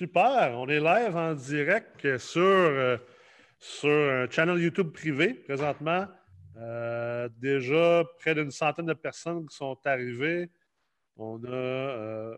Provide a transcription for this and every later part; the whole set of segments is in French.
Super. On est live en direct sur, euh, sur un channel YouTube privé présentement. Euh, déjà près d'une centaine de personnes qui sont arrivées. On a euh,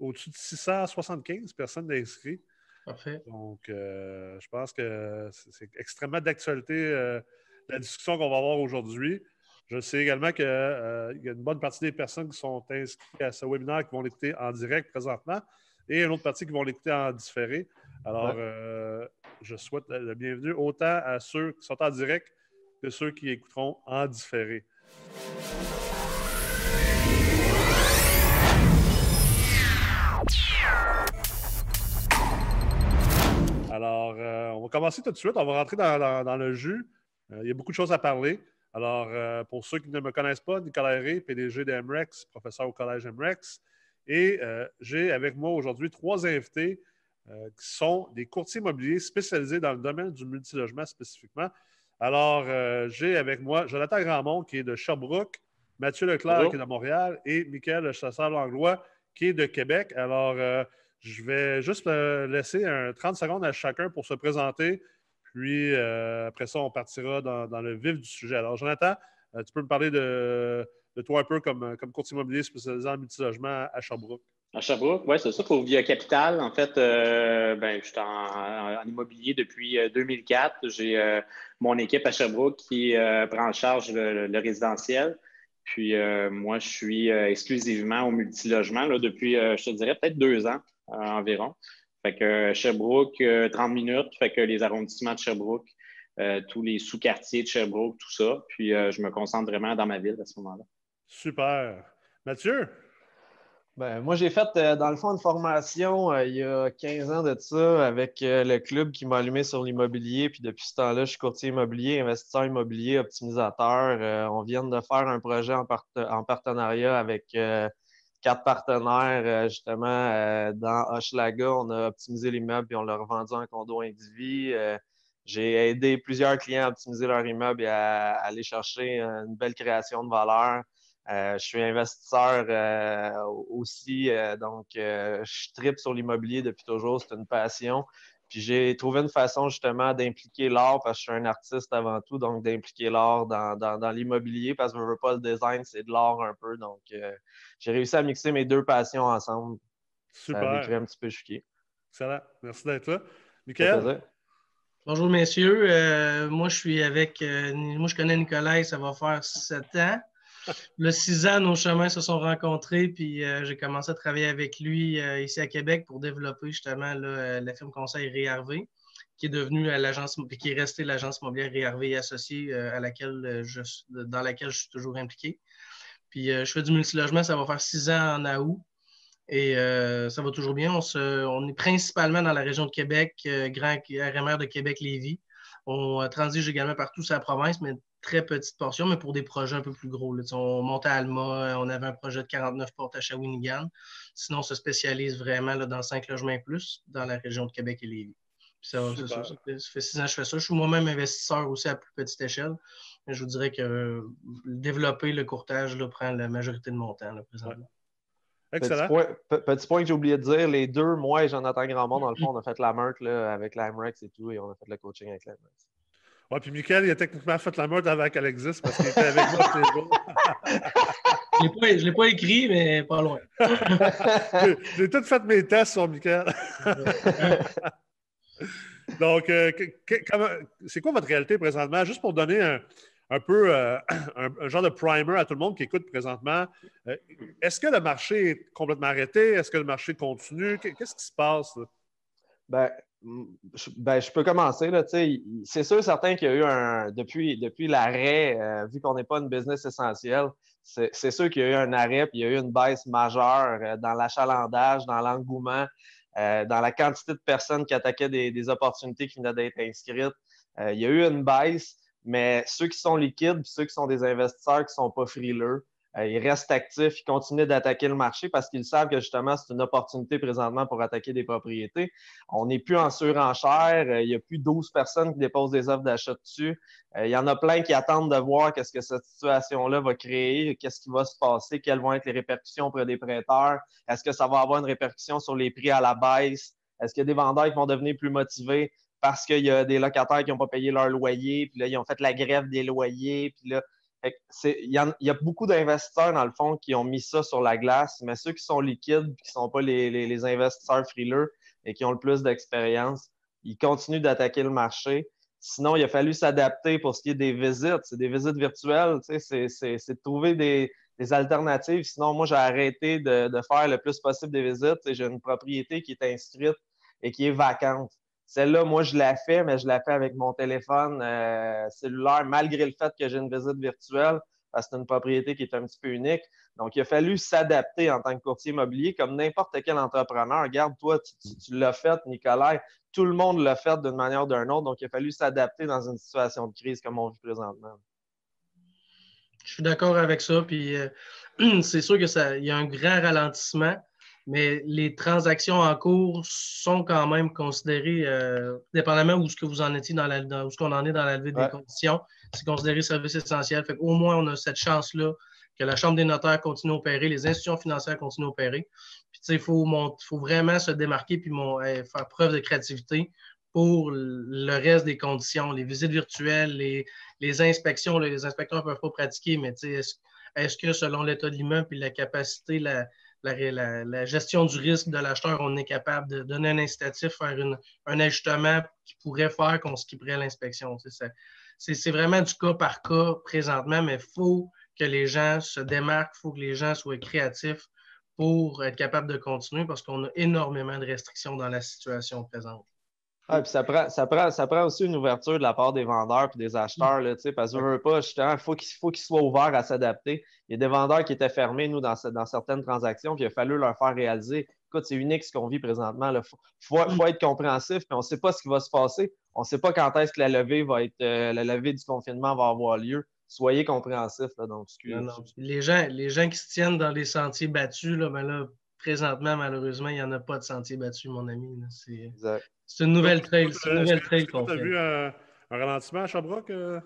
au-dessus de 675 personnes inscrites. Parfait. Donc, je pense que c'est extrêmement d'actualité la discussion qu'on va avoir aujourd'hui. Je sais également qu'il y a une bonne partie des personnes qui sont inscrites à ce webinaire qui vont l'écouter en direct présentement et une autre partie qui vont l'écouter en différé. Alors, euh, je souhaite la bienvenue autant à ceux qui sont en direct que ceux qui écouteront en différé. Alors, euh, on va commencer tout de suite. On va rentrer dans, le jus. Euh, il y a beaucoup de choses à parler. Alors, pour ceux qui ne me connaissent pas, Nicolas Herré, PDG de MREX, professeur au Collège MREX, et euh, j'ai avec moi aujourd'hui trois invités euh, qui sont des courtiers immobiliers spécialisés dans le domaine du multilogement spécifiquement. Alors, euh, j'ai avec moi Jonathan Grandmont qui est de Sherbrooke, Mathieu Leclerc qui est de Montréal et Michael Chasseur-Langlois qui est de Québec. Alors, je vais juste laisser un 30 secondes à chacun pour se présenter. Puis après ça, on partira dans, dans, le vif du sujet. Alors, Jonathan, tu peux me parler de, de toi un peu comme, euh, comme courtier immobilier spécialisé en multilogement à Sherbrooke. À Sherbrooke, oui, c'est ça. Pour Via Capital, en fait, euh, ben, je suis en, immobilier depuis 2004. Euh, J'ai mon équipe à Sherbrooke qui prend en charge le, résidentiel. Puis moi, je suis exclusivement au multilogement là, depuis, je te dirais, peut-être deux ans environ. Fait que Sherbrooke, 30 minutes. Fait que les arrondissements de Sherbrooke, tous les sous-quartiers de Sherbrooke, tout ça. Puis je me concentre vraiment dans ma ville à ce moment-là. Super. Mathieu? Ben, moi, j'ai fait, euh, dans le fond, une formation euh, il y a 15 ans de ça avec euh, le club qui m'a allumé sur l'immobilier. Puis depuis ce temps-là, je suis courtier immobilier, investisseur immobilier, optimisateur. on vient de faire un projet en, partenariat avec quatre partenaires, justement, dans Hochelaga. On a optimisé l'immeuble et on l'a revendu en condo individu. j'ai aidé plusieurs clients à optimiser leur immeuble et à aller chercher une belle création de valeur. Euh, je suis investisseur euh, aussi, euh, donc je tripe sur l'immobilier depuis toujours, c'est une passion. Puis j'ai trouvé une façon justement d'impliquer l'art parce que je suis un artiste avant tout, donc d'impliquer l'art dans, l'immobilier parce que je veux pas le design, c'est de l'art un peu. Donc j'ai réussi à mixer mes deux passions ensemble. Super. Ça a un petit peu choqué. Excellent. Merci d'être là. Michael? Bonjour messieurs. moi je suis avec moi je connais Nicolas, ça va faire sept ans le six ans, nos chemins se sont rencontrés, puis euh, j'ai commencé à travailler avec lui euh, ici à Québec pour développer justement euh, la firme conseil Réharvé, qui est devenue l'agence, qui est restée l'agence immobilière Réharvé et associée à laquelle je, dans laquelle je suis toujours impliqué. Puis je fais du multilogement, ça va faire six ans en août. Et ça va toujours bien. On, est principalement dans la région de Québec, grand RMR de Québec-Lévis. On transige également partout sur la province, mais très petite portion, mais pour des projets un peu plus gros. On monte à Alma, on avait un projet de 49 portes à Shawinigan. Sinon, on se spécialise vraiment là, dans 5 logements et plus dans la région de Québec et Lévis. ça, ça, fait six ans que je fais ça. Je suis moi-même investisseur aussi à plus petite échelle. Mais je vous dirais que développer le courtage là, prend la majorité de mon temps là, présentement. Excellent. Petit point, que j'ai oublié de dire, les deux, moi et Jonathan Grandmont, dans le fond, on a fait la meurtre avec l'AMREX et tout, et on a fait le coaching avec l'AMREX. Ouais, puis Michael, il a techniquement fait la meurtre avec Alexis parce qu'il était avec moi tous les jours. je ne l'ai pas écrit, mais pas loin. J'ai tout fait mes tests sur Michael. Donc, euh, c'est quoi votre réalité présentement? Juste pour donner un, peu euh, un, genre de primer à tout le monde qui écoute présentement. Euh, est-ce que le marché est complètement arrêté? Est-ce que le marché continue? Qu'est-ce qui se passe? Ben, ben, je peux commencer. C'est sûr, certain qu'il y a eu un. Depuis, depuis l'arrêt, euh, vu qu'on n'est pas une business essentielle, c'est sûr qu'il y a eu un arrêt, puis il y a eu une baisse majeure euh, dans l'achalandage, dans l'engouement, euh, dans la quantité de personnes qui attaquaient des, opportunités qui venaient d'être inscrites. il y a eu une baisse, mais ceux qui sont liquides, ceux qui sont des investisseurs qui ne sont pas frileux, ils restent actifs, ils continuent d'attaquer le marché parce qu'ils savent que justement, c'est une opportunité présentement pour attaquer des propriétés. On n'est plus en surenchère. Euh, il n'y a plus 12 personnes qui déposent des offres d'achat dessus. Euh, il y en a plein qui attendent de voir qu'est-ce que cette situation-là va créer, qu'est-ce qui va se passer, quelles vont être les répercussions auprès des prêteurs. Est-ce que ça va avoir une répercussion sur les prix à la baisse? Est-ce qu'il y a des vendeurs qui vont devenir plus motivés parce qu'il y a des locataires qui n'ont pas payé leur loyer, puis là, ils ont fait la grève des loyers, puis là, il y, a beaucoup d'investisseurs, dans le fond, qui ont mis ça sur la glace, mais ceux qui sont liquides, qui ne sont pas les, investisseurs frileux et qui ont le plus d'expérience, ils continuent d'attaquer le marché. Sinon, il a fallu s'adapter pour ce qui est des visites. C'est des visites virtuelles, c'est de trouver des, alternatives. Sinon, moi, j'ai arrêté de, de, faire le plus possible des visites. J'ai une propriété qui est instruite et qui est vacante. Celle-là, moi, je la fais, mais je la fais avec mon téléphone euh, cellulaire, malgré le fait que j'ai une visite virtuelle, parce que c'est une propriété qui est un petit peu unique. Donc, il a fallu s'adapter en tant que courtier immobilier, comme n'importe quel entrepreneur. Regarde, toi, tu, l'as fait, Nicolas. Tout le monde l'a fait d'une manière ou d'une autre. Donc, il a fallu s'adapter dans une situation de crise comme on vit présentement. Je suis d'accord avec ça. Puis, euh, c'est sûr qu'il y a un grand ralentissement mais les transactions en cours sont quand même considérées, euh, dépendamment où ce que vous en étiez dans, la, où ce qu'on en est dans la levée des conditions, c'est considéré service essentiel. Fait Au moins, on a cette chance-là que la Chambre des notaires continue à opérer, les institutions financières continuent à opérer. Puis, il faut, faut, vraiment se démarquer puis eh, faire preuve de créativité pour le reste des conditions, les visites virtuelles, les, les inspections. les inspecteurs ne peuvent pas pratiquer, mais est-ce est que selon l'état de l'immeuble et la capacité, la, la, gestion du risque de l'acheteur, on est capable de donner un incitatif, faire un ajustement qui pourrait faire qu'on skipperait l'inspection. C'est vraiment du cas par cas présentement, mais il faut que les gens se démarquent, il faut que les gens soient créatifs pour être capables de continuer parce qu'on a énormément de restrictions dans la situation présente. Puis ça prend, ça, prend, ça prend aussi une ouverture de la part des vendeurs et des acheteurs, là, parce que veut pas, justement, il faut qu'ils soient ouverts à s'adapter. Il y a des vendeurs qui étaient fermés, nous, dans, dans certaines transactions, puis il a fallu leur faire réaliser. Écoute, c'est unique ce qu'on vit présentement. Il faut, faut, être compréhensif, puis on ne sait pas ce qui va se passer. On ne sait pas quand est-ce que la levée va être, euh, la levée du confinement va avoir lieu. Soyez compréhensifs. Là, donc, Les, gens, les gens qui se tiennent dans les sentiers battus, là, ben là, présentement, malheureusement, il n'y en a pas de sentiers battus, mon ami. C'est une nouvelle trail. C'est une nouvelle trail qu'on fait. Tu as vu un, ralentissement à Sherbrooke? Euh?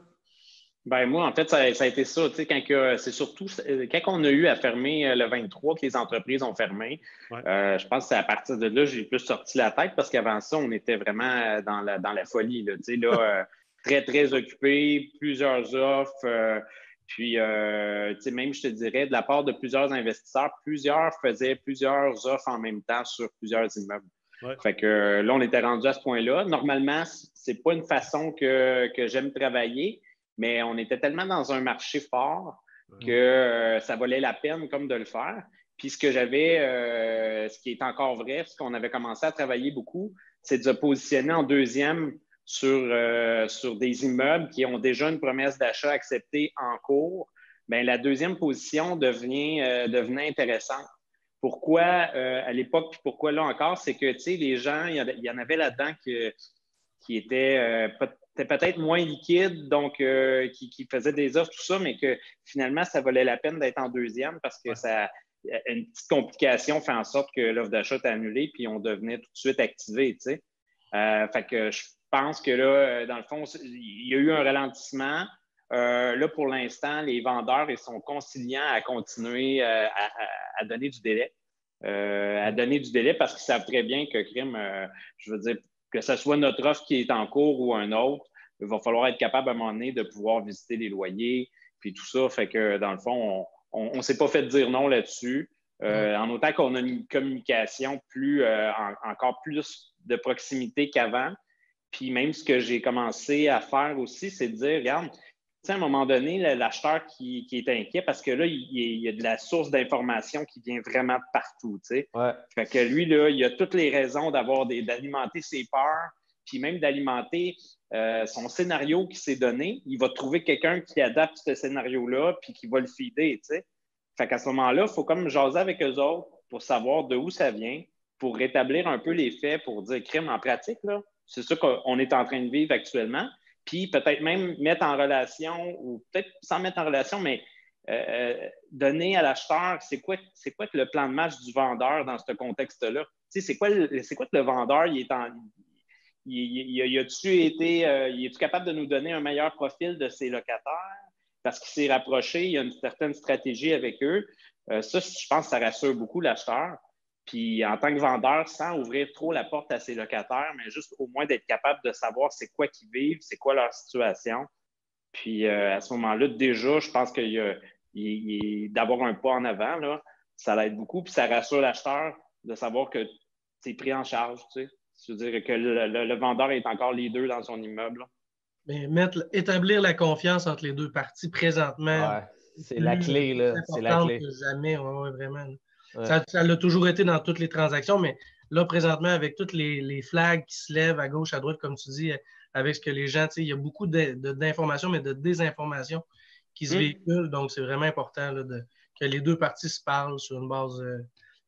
Ben moi, en fait, ça, a été ça. Quand c'est surtout quand on a eu à fermer euh, le 23 que les entreprises ont fermé, euh, je pense que c'est à partir de là j'ai plus sorti la tête parce qu'avant ça, on était vraiment dans la, dans la folie. Là, là, très, très occupé, plusieurs offres. Puis, même, je te dirais, de la part de plusieurs investisseurs, plusieurs faisaient plusieurs offres en même temps sur plusieurs immeubles. Fait que euh, là, on était rendu à ce point-là. Normalement, c'est pas une façon que, j'aime travailler, mais on était tellement dans un marché fort que euh, ça valait la peine comme de le faire. Puis ce que j'avais, euh, ce qui est encore vrai, ce qu'on avait commencé à travailler beaucoup, c'est de se positionner en deuxième sur, sur des immeubles qui ont déjà une promesse d'achat acceptée en cours. Bien, la deuxième position devient, devenait intéressante. Pourquoi euh, à l'époque, puis pourquoi là encore, c'est que, tu sais, les gens, il y, en avait là-dedans qui, étaient euh, peut-être moins liquides, donc euh, qui, faisaient des offres, tout ça, mais que finalement, ça valait la peine d'être en deuxième parce que ça, une petite complication fait en sorte que l'offre d'achat est annulée, puis on devenait tout de suite activé, tu sais. fait que je pense que là, dans le fond, il y a eu un ralentissement. Euh, là, pour l'instant, les vendeurs ils sont conciliants à continuer euh, à, donner du délai. Euh, à donner du délai parce qu'ils savent très bien que crime, je veux dire, que ce soit notre offre qui est en cours ou un autre, il va falloir être capable à un moment donné de pouvoir visiter les loyers, puis tout ça. Fait que dans le fond, on ne s'est pas fait dire non là-dessus. En autant qu'on a une communication plus, encore plus de proximité qu'avant. Puis même ce que j'ai commencé à faire aussi, c'est de dire, regarde, à un moment donné, l'acheteur qui, est inquiet parce que là, il, y a de la source d'information qui vient vraiment de partout. Fait que lui, là, il a toutes les raisons d'avoir d'alimenter ses peurs, puis même d'alimenter euh, son scénario qui s'est donné. Il va trouver quelqu'un qui adapte ce scénario-là, puis qui va le feeder. T'sais. Fait qu'à ce moment-là, il faut comme jaser avec eux autres pour savoir de où ça vient, pour rétablir un peu les faits, pour dire crime en pratique. C'est ça qu'on est en train de vivre actuellement puis peut-être même mettre en relation, ou peut-être sans mettre en relation, mais euh, euh, donner à l'acheteur, c'est quoi, quoi le plan de match du vendeur dans ce contexte-là? c'est quoi, quoi que le vendeur, il est en. Il, il, a-tu été, euh, il est-tu capable de nous donner un meilleur profil de ses locataires? Parce qu'il s'est rapproché, il y a une certaine stratégie avec eux. ça, je pense ça rassure beaucoup l'acheteur. Puis en tant que vendeur, sans ouvrir trop la porte à ses locataires, mais juste au moins d'être capable de savoir c'est quoi qu'ils vivent, c'est quoi leur situation. Puis euh, à ce moment-là, déjà, je pense qu'il y a, d'avoir un pas en avant, là, ça l'aide beaucoup. Puis ça rassure l'acheteur de savoir que c'est pris en charge. Tu sais. C'est-à-dire que le, vendeur est encore les deux dans son immeuble. Mais mettre, établir la confiance entre les deux parties présentement. c'est la clé, là. C'est la clé. jamais, vraiment. Ça, ça l'a toujours été dans toutes les transactions, mais là, présentement, avec toutes les, flags qui se lèvent à gauche, à droite, comme tu dis, avec ce que les gens, il y a beaucoup d'informations, mais de désinformations qui se mm. véhiculent. Donc, c'est vraiment important que les deux parties se parlent sur une base euh,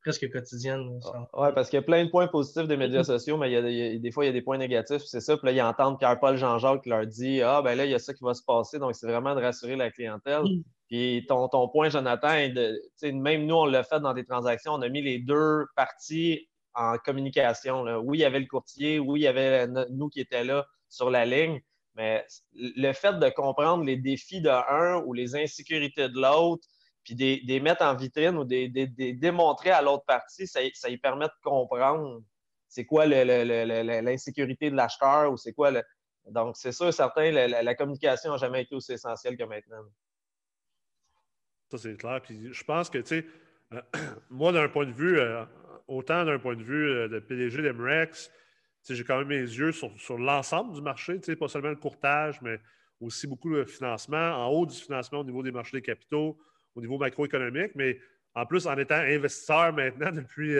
presque quotidienne. Oui, parce qu'il y a plein de points positifs des médias sociaux, mais il y a, des fois, il y a des points négatifs. C'est ça. Puis là, ils entendent Pierre-Paul Jean-Jacques leur dit Ah, ben là, il y a ça qui va se passer. Donc, c'est vraiment de rassurer la clientèle. Mm. Puis ton, ton, point, Jonathan, même nous, on l'a fait dans des transactions, on a mis les deux parties en communication. Oui, il y avait le courtier, oui, il y avait nous qui étaient là sur la ligne, mais le fait de comprendre les défis de un ou les insécurités de l'autre, puis des, des, mettre en vitrine ou des, des, démontrer à l'autre partie, ça, ça lui permet de comprendre c'est quoi l'insécurité de l'acheteur ou c'est quoi le. Donc, c'est sûr, certain, la, communication n'a jamais été aussi essentielle que maintenant. Ça, c'est clair. Puis je pense que, tu sais, euh, moi, d'un point de vue, euh, autant d'un point de vue euh, de PDG d'Emrex, j'ai quand même mes yeux sur, sur l'ensemble du marché, pas seulement le courtage, mais aussi beaucoup le financement, en haut du financement au niveau des marchés des capitaux, au niveau macroéconomique, mais en plus, en étant investisseur maintenant depuis,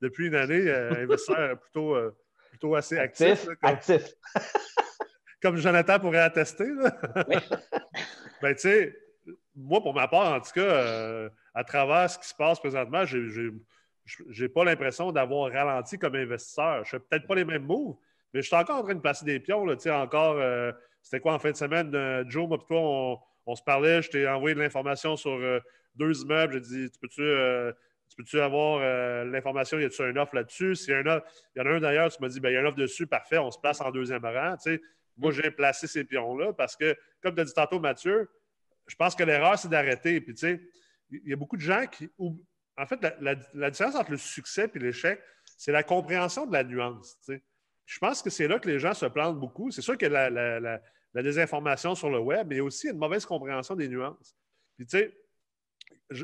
depuis une année, investisseur plutôt, plutôt assez actif. Actif. Comme, Jonathan pourrait attester. ben, tu sais, moi, pour ma part, en tout cas, à travers ce qui se passe présentement, j'ai n'ai pas l'impression d'avoir ralenti comme investisseur. Je ne fais peut-être pas les mêmes moves, mais je suis encore en train de placer des pions. Là, encore, c'était quoi en fin de semaine? Joe, moi, toi, on on se parlait, je t'ai envoyé de l'information sur euh, deux immeubles. J'ai dit, tu peux-tu euh, peux avoir euh, l'information, y a-tu un offre là-dessus? S'il y, un il y en a un d'ailleurs, tu m'as dit, ben, il y a un offre dessus, parfait, on se place en deuxième rang. moi, j'ai placé ces pions-là parce que, comme tu as dit tantôt, Mathieu, je pense que l'erreur, c'est d'arrêter. Puis, tu sais, il y a beaucoup de gens qui. En fait, la, différence entre le succès et l'échec, c'est la compréhension de la nuance. Je pense que c'est là que les gens se plantent beaucoup. C'est sûr que la, la désinformation sur le web, mais aussi une mauvaise compréhension des nuances. Puis, tu sais,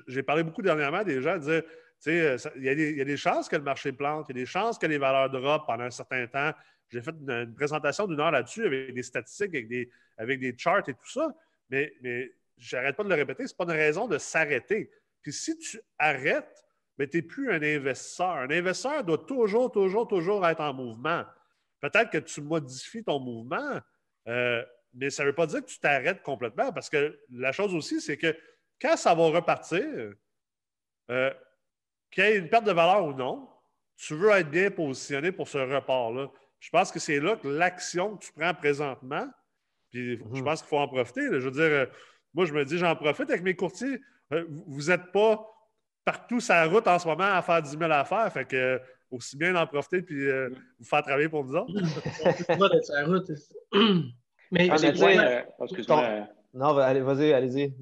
j'ai parlé beaucoup dernièrement des gens disaient, tu sais, il y, a des chances que le marché plante, il y a des chances que les valeurs drop pendant un certain temps. J'ai fait une, présentation d'une heure là-dessus avec des statistiques, avec des, avec des charts et tout ça, mais j'arrête pas de le répéter, ce n'est pas une raison de s'arrêter. Puis si tu arrêtes, tu n'es plus un investisseur. Un investisseur doit toujours, toujours, toujours être en mouvement. Peut-être que tu modifies ton mouvement, euh, mais ça ne veut pas dire que tu t'arrêtes complètement parce que la chose aussi, c'est que quand ça va repartir, euh, qu'il y ait une perte de valeur ou non, tu veux être bien positionné pour ce report-là. Je pense que c'est là que l'action que tu prends présentement, puis je mhm. pense qu'il faut en profiter. Je veux dire, euh, moi, je me dis, j'en profite avec mes courtiers. Euh, vous n'êtes pas partout sur la route en ce moment à faire 10 000 affaires. Fait que aussi bien d'en profiter puis vous faire travailler pour nous autres. pas d'être sur la route. Mais, ah, euh, euh, Non, allez, vas-y, allez-y.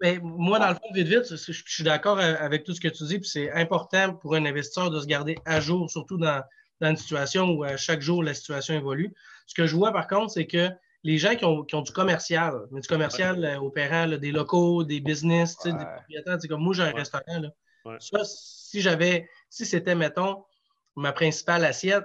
Mais moi, dans le fond, vite, vite, je suis d'accord avec tout ce que tu dis, puis c'est important pour un investisseur de se garder à jour, surtout dans, une situation où à chaque jour la situation évolue. Ce que je vois par contre, c'est que les gens qui ont, du commercial, mais du commercial euh, opérant, des locaux, des business, des propriétaires, comme moi, j'ai un restaurant. Là. Ça, si j'avais, si c'était, mettons, ma principale assiette,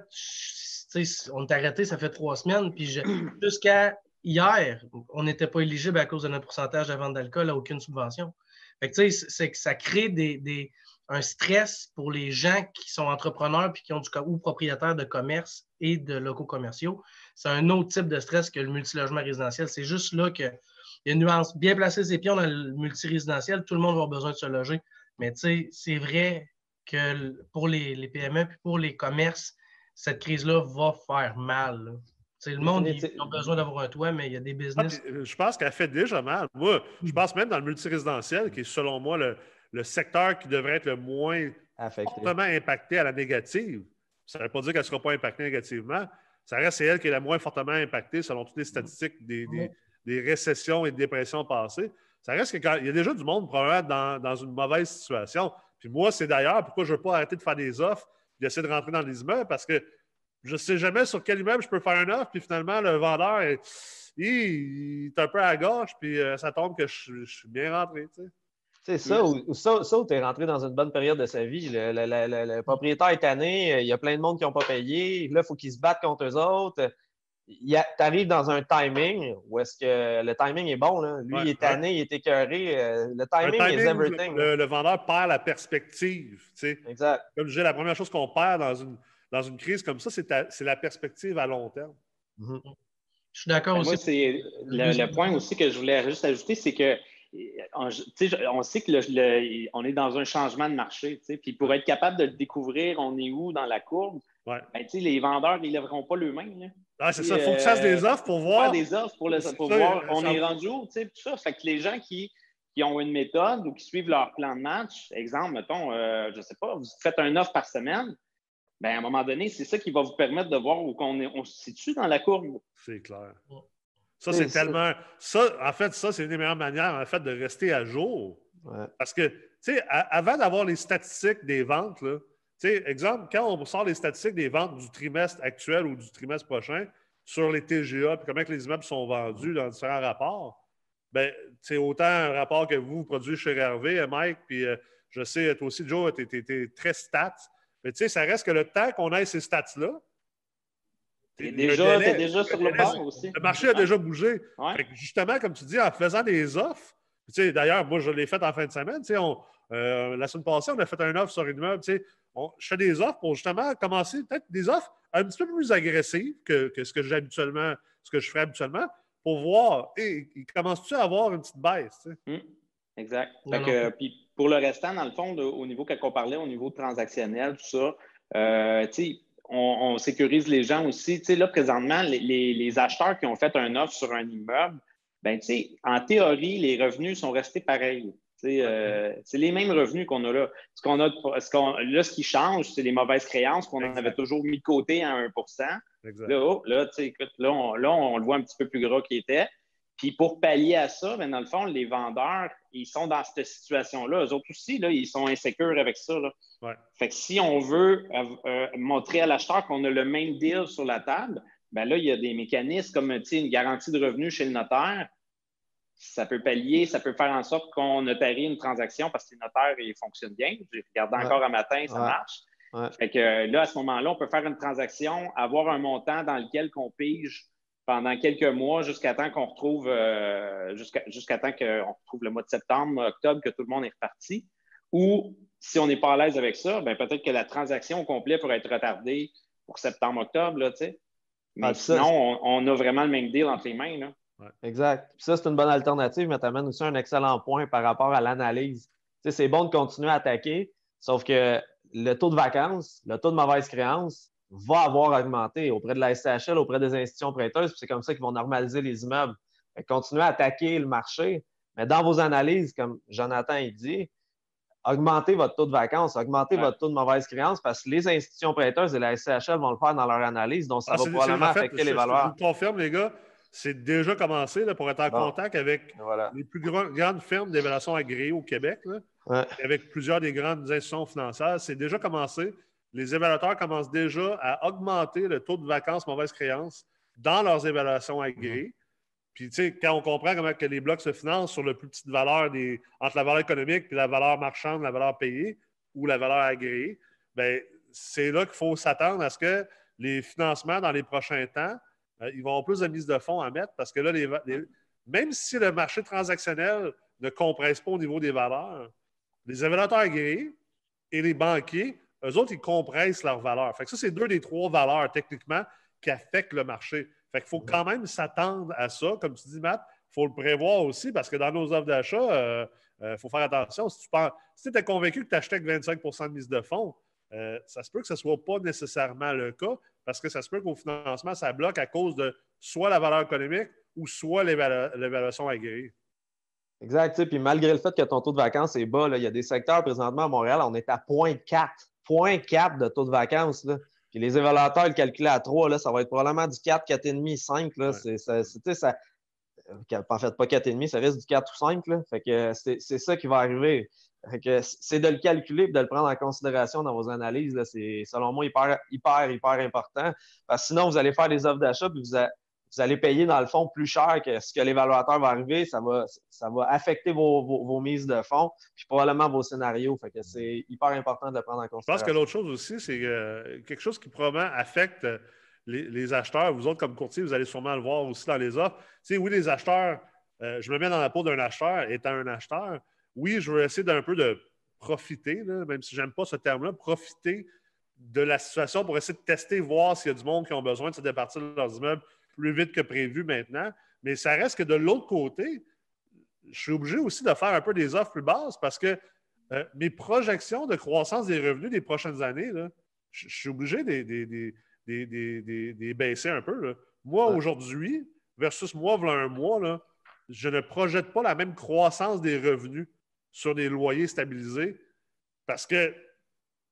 on est arrêté, ça fait trois semaines, puis jusqu'à hier, on n'était pas éligible à cause de notre pourcentage de vente d'alcool à aucune subvention. c'est que ça crée des, un stress pour les gens qui sont entrepreneurs puis qui ont du ou propriétaires de commerce et de locaux commerciaux. C'est un autre type de stress que le multilogement résidentiel. C'est juste là qu'il y a une nuance. Bien placer ses pions dans le multirésidentiel, tout le monde va avoir besoin de se loger. Mais c'est vrai que pour les, les PME puis pour les commerces, cette crise-là va faire mal le monde, ils ont besoin d'avoir un toit, mais il y a des ah, business. Euh, je pense qu'elle fait déjà mal. Moi, je pense même dans le multirésidentiel, qui est selon moi le, secteur qui devrait être le moins fortement impacté à la négative. Ça ne veut pas dire qu'elle ne sera pas impactée négativement. Ça reste elle qui est la moins fortement impactée selon toutes les statistiques des, récessions et des dépressions passées. Ça reste qu'il y a déjà du monde probablement dans, dans une mauvaise situation. Puis moi, c'est d'ailleurs pourquoi je ne veux pas arrêter de faire des offres, d'essayer de rentrer dans les immeubles, parce que je ne sais jamais sur quel immeuble je peux faire une offre, puis finalement, le vendeur est, il, est un peu à gauche, puis euh, ça tombe que je, suis bien rentré. C'est ça, ou, ça, ça tu es rentré dans une bonne période de sa vie. Le, propriétaire est tanné, il y a plein de monde qui n'ont pas payé. Là, il faut qu'ils se battent contre eux autres. Tu arrives dans un timing où est-ce que le timing est bon. Là. Lui, il est tanné, il est écœuré. Euh, le timing, est everything. Le, vendeur perd la perspective. Exact. Comme je disais, la première chose qu'on perd dans une, dans une crise comme ça, c'est la perspective à long terme. Mm-hmm. Je suis d'accord ben, aussi. le, point aussi que je voulais juste ajouter, c'est que on, on sait qu'on est dans un changement de marché. Puis pour être capable de le découvrir, on est où dans la courbe? Ben, les vendeurs, ils ne lèveront pas le main. Ah, c'est ça. Il faut que tu fasses des offres pour voir. des offres pour, le, voir. On est rendu où? Tout ça. Fait que les gens qui, qui, ont une méthode ou qui suivent leur plan de match, exemple, mettons, euh, je ne sais pas, vous faites un offre par semaine, ben, à un moment donné, c'est ça qui va vous permettre de voir où on, est, on se situe dans la courbe. C'est clair. Ça, c'est tellement. Ça, en fait, ça, c'est une des meilleures manières, en fait, de rester à jour. Parce que, tu sais, avant d'avoir les statistiques des ventes, là, tu sais, exemple, quand on sort les statistiques des ventes du trimestre actuel ou du trimestre prochain sur les TGA, puis comment les immeubles sont vendus dans différents rapports, ben, c'est autant un rapport que vous, produisez chez Hervé, Mike, puis euh, je sais, toi aussi, Joe, tu es, très stats. Mais tu sais, ça reste que le temps qu'on ait ces stats-là, T'es déjà, déjà sur le bord aussi. Le marché a déjà bougé. justement, comme tu dis, en faisant des offres, d'ailleurs, moi, je l'ai fait en fin de semaine. On, euh, la semaine passée, on a fait un offre sur une immeuble. On, je fais des offres pour justement commencer peut-être des offres un petit peu plus agressives que, ce que j'ai habituellement, ce que je ferais habituellement, pour voir, et il commence-tu à avoir une petite baisse? Hum, exact. puis pour le restant, dans le fond, au niveau qu'on parlait, au niveau transactionnel, tout ça, euh, on, sécurise les gens aussi. là, présentement, les, acheteurs qui ont fait un offre sur un immeuble, ben, en théorie, les revenus sont restés pareils. Euh, c'est les mêmes revenus qu'on a là. Ce qu'on a, ce là, ce qui change, c'est les mauvaises créances qu'on avait toujours mis de côté à 1 Là, oh, là, là, on, là, on le voit un petit peu plus gras qu'il était. Puis pour pallier à ça, ben, dans le fond, les vendeurs, ils sont dans cette situation-là. Eux autres aussi, là, ils sont insécures avec ça. Fait que si on veut euh, euh, montrer à l'acheteur qu'on a le même deal sur la table, ben là, il y a des mécanismes comme une garantie de revenus chez le notaire. Ça peut pallier, ça peut faire en sorte qu'on notarie une transaction parce que le notaire, il fonctionne bien. J'ai regardé encore un matin, ça marche. Fait que là, à ce moment-là, on peut faire une transaction, avoir un montant dans lequel on pige pendant quelques mois jusqu'à temps qu'on retrouve euh, jusqu'à temps qu'on retrouve le mois de septembre, octobre, que tout le monde est reparti. Ou si on n'est pas à l'aise avec ça, ben peut-être que la transaction au complet pourrait être retardée pour septembre, octobre, là, Mais ah, sinon, on, a vraiment le même deal entre les mains. Là. Exact. ça, c'est une bonne alternative, mais tu amènes aussi un excellent point par rapport à l'analyse. C'est bon de continuer à attaquer, sauf que le taux de vacances, le taux de mauvaise créance, va avoir augmenté auprès de la SCHL, auprès des institutions prêteuses. C'est comme ça qu'ils vont normaliser les immeubles. continuez à attaquer le marché, mais dans vos analyses, comme Jonathan il dit, augmentez votre taux de vacances, augmentez votre taux de mauvaise créance parce que les institutions prêteuses et la SCHL vont le faire dans leur analyse, donc ça ah, va probablement affecter les valeurs. Je vous confirme, les gars, c'est déjà commencé pour être en contact avec les plus grandes firmes d'évaluation agréées au Québec, avec plusieurs des grandes institutions financières. C'est déjà commencé les évaluateurs commencent déjà à augmenter le taux de vacances mauvaise créance dans leurs évaluations agréées. Puis, tu sais, quand on comprend comment que les blocs se financent sur le plus petite valeur des, entre la valeur économique et la valeur marchande, la valeur payée ou la valeur agréée, bien, c'est là qu'il faut s'attendre à ce que les financements dans les prochains temps, euh, ils vont avoir plus de mise de fonds à mettre parce que là, même si le marché transactionnel ne compresse pas au niveau des valeurs, les évaluateurs agréés et les banquiers eux autres, ils compressent leurs valeurs. Fait que ça, c'est deux des trois valeurs, techniquement, qui affectent le marché. Fait qu'il faut quand même s'attendre à ça. Comme tu dis, Matt, il faut le prévoir aussi parce que dans nos offres d'achat, il euh, euh, faut faire attention. Si tu penses, si es convaincu que tu achetais avec 25% de mise de fonds, euh, ça se peut que ce ne soit pas nécessairement le cas parce que ça se peut qu'au financement, ça bloque à cause de soit la valeur économique ou soit l'évaluation agréée. Exact. Puis malgré le fait que ton taux de vacances est bas, il y a des secteurs présentement à Montréal, on est à 0.4 0.4 de taux de vacances. Là. Puis les évaluateurs le calculent à 3, là, ça va être probablement du 4, 4,5, 5. Là. C'est, ça, ça, euh, en fait, pas 4,5, ça reste du 4 ou 5. Là. Fait que c'est, ça qui va arriver. c'est de le calculer et de le prendre en considération dans vos analyses. C'est, selon moi, hyper, hyper, hyper important. Parce que sinon, vous allez faire des offres d'achat et vous, vous, allez payer, dans le fond, plus cher que ce que l'évaluateur va arriver. Ça va, ça va affecter vos, mises de fonds puis probablement vos scénarios. Fait que c'est hyper important de le prendre en considération. Je pense que l'autre chose aussi, c'est quelque chose qui probablement affecte les, acheteurs. Vous autres, comme courtier, vous allez sûrement le voir aussi dans les offres. Tu oui, les acheteurs, euh, je me mets dans la peau d'un acheteur, étant un acheteur oui, je veux essayer d'un peu de profiter, même si je n'aime pas ce terme-là, profiter de la situation pour essayer de tester, voir s'il y a du monde qui ont besoin de se départir de leurs immeubles plus vite que prévu maintenant. Mais ça reste que de l'autre côté, je suis obligé aussi de faire un peu des offres plus basses parce que euh, mes projections de croissance des revenus des prochaines années, je, suis obligé de les baisser un peu. Moi, aujourd'hui, versus moi, voilà un mois, je ne projette pas la même croissance des revenus sur des loyers stabilisés parce que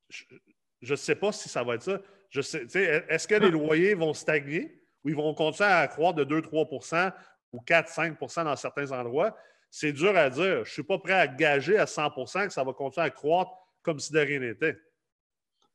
je ne sais pas si ça va être ça. est-ce que les loyers vont stagner? Ils vont continuer à croître de 2-3% ou 4-5% dans certains endroits? C'est dur à dire. Je ne suis pas prêt à gager à 100% que ça va continuer à croître comme si de rien n'était.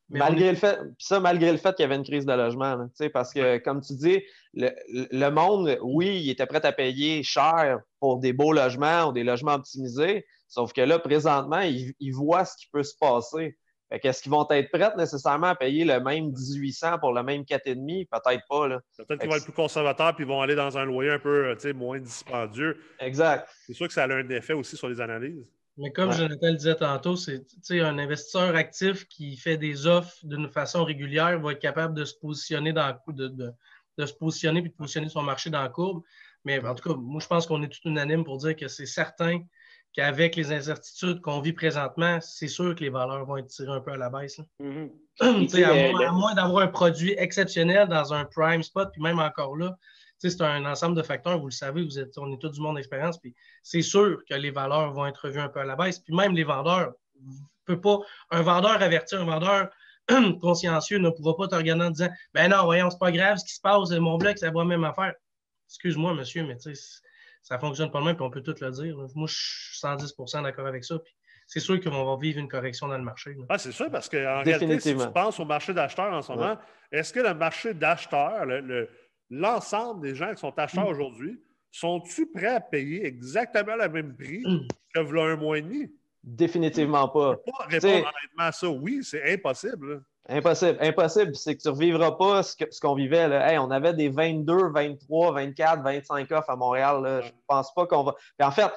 Malgré le fait, ça, malgré le fait qu'il y avait une crise de logement, parce que, comme tu dis, le, monde, oui, il était prêt à payer cher pour des beaux logements ou des logements optimisés, Sauf que là, présentement, ils, voient ce qui peut se passer. Est-ce qu'ils vont être prêts nécessairement à payer le même 1800 pour le même 4,5? Peut-être pas. Peut-être qu'ils vont être plus conservateurs et ils vont aller dans un loyer un peu moins dispendieux. Exact. C'est sûr que ça a un effet aussi sur les analyses. Mais comme Jonathan le disait tantôt, c'est un investisseur actif qui fait des offres d'une façon régulière va être capable de se positionner dans de, de, de se positionner et de positionner son marché dans la courbe. Mais en tout cas, moi, je pense qu'on est tout unanime pour dire que c'est certain qu'avec les incertitudes qu'on vit présentement, c'est sûr que les valeurs vont être tirées un peu à la baisse. Mm-hmm. à, moins, d'avoir un produit exceptionnel dans un prime spot, puis même encore là, c'est un ensemble de facteurs, vous le savez, vous êtes, on est tout du monde d'expérience, puis c'est sûr que les valeurs vont être revues un peu à la baisse. Puis même les vendeurs, peut pas, un vendeur averti, un vendeur consciencieux ne pourra pas te regarder en disant Ben non, voyons, c'est pas grave ce qui se passe, mon bloc, ça va même affaire. Excuse-moi, monsieur, mais tu sais, ça fonctionne pas le même, puis on peut tout le dire. Moi, je suis 110% d'accord avec ça. Puis c'est sûr qu'on va vivre une correction dans le marché. Ah, c'est sûr, parce qu'en réalité, si tu penses au marché d'acheteurs en ce moment, est-ce que le marché d'acheteurs, l'ensemble des gens qui sont acheteurs mm. aujourd'hui, sont-ils prêts à payer exactement le même prix mm. que voilà un mois et demi? Définitivement pas. Je pas répondre honnêtement à ça. Oui, c'est impossible. Impossible. Impossible. C'est que tu ne revivras pas ce qu'on vivait. Là. on avait des 22, 23, 24, 25 offres à Montréal. Je ne pense pas qu'on va. en fait,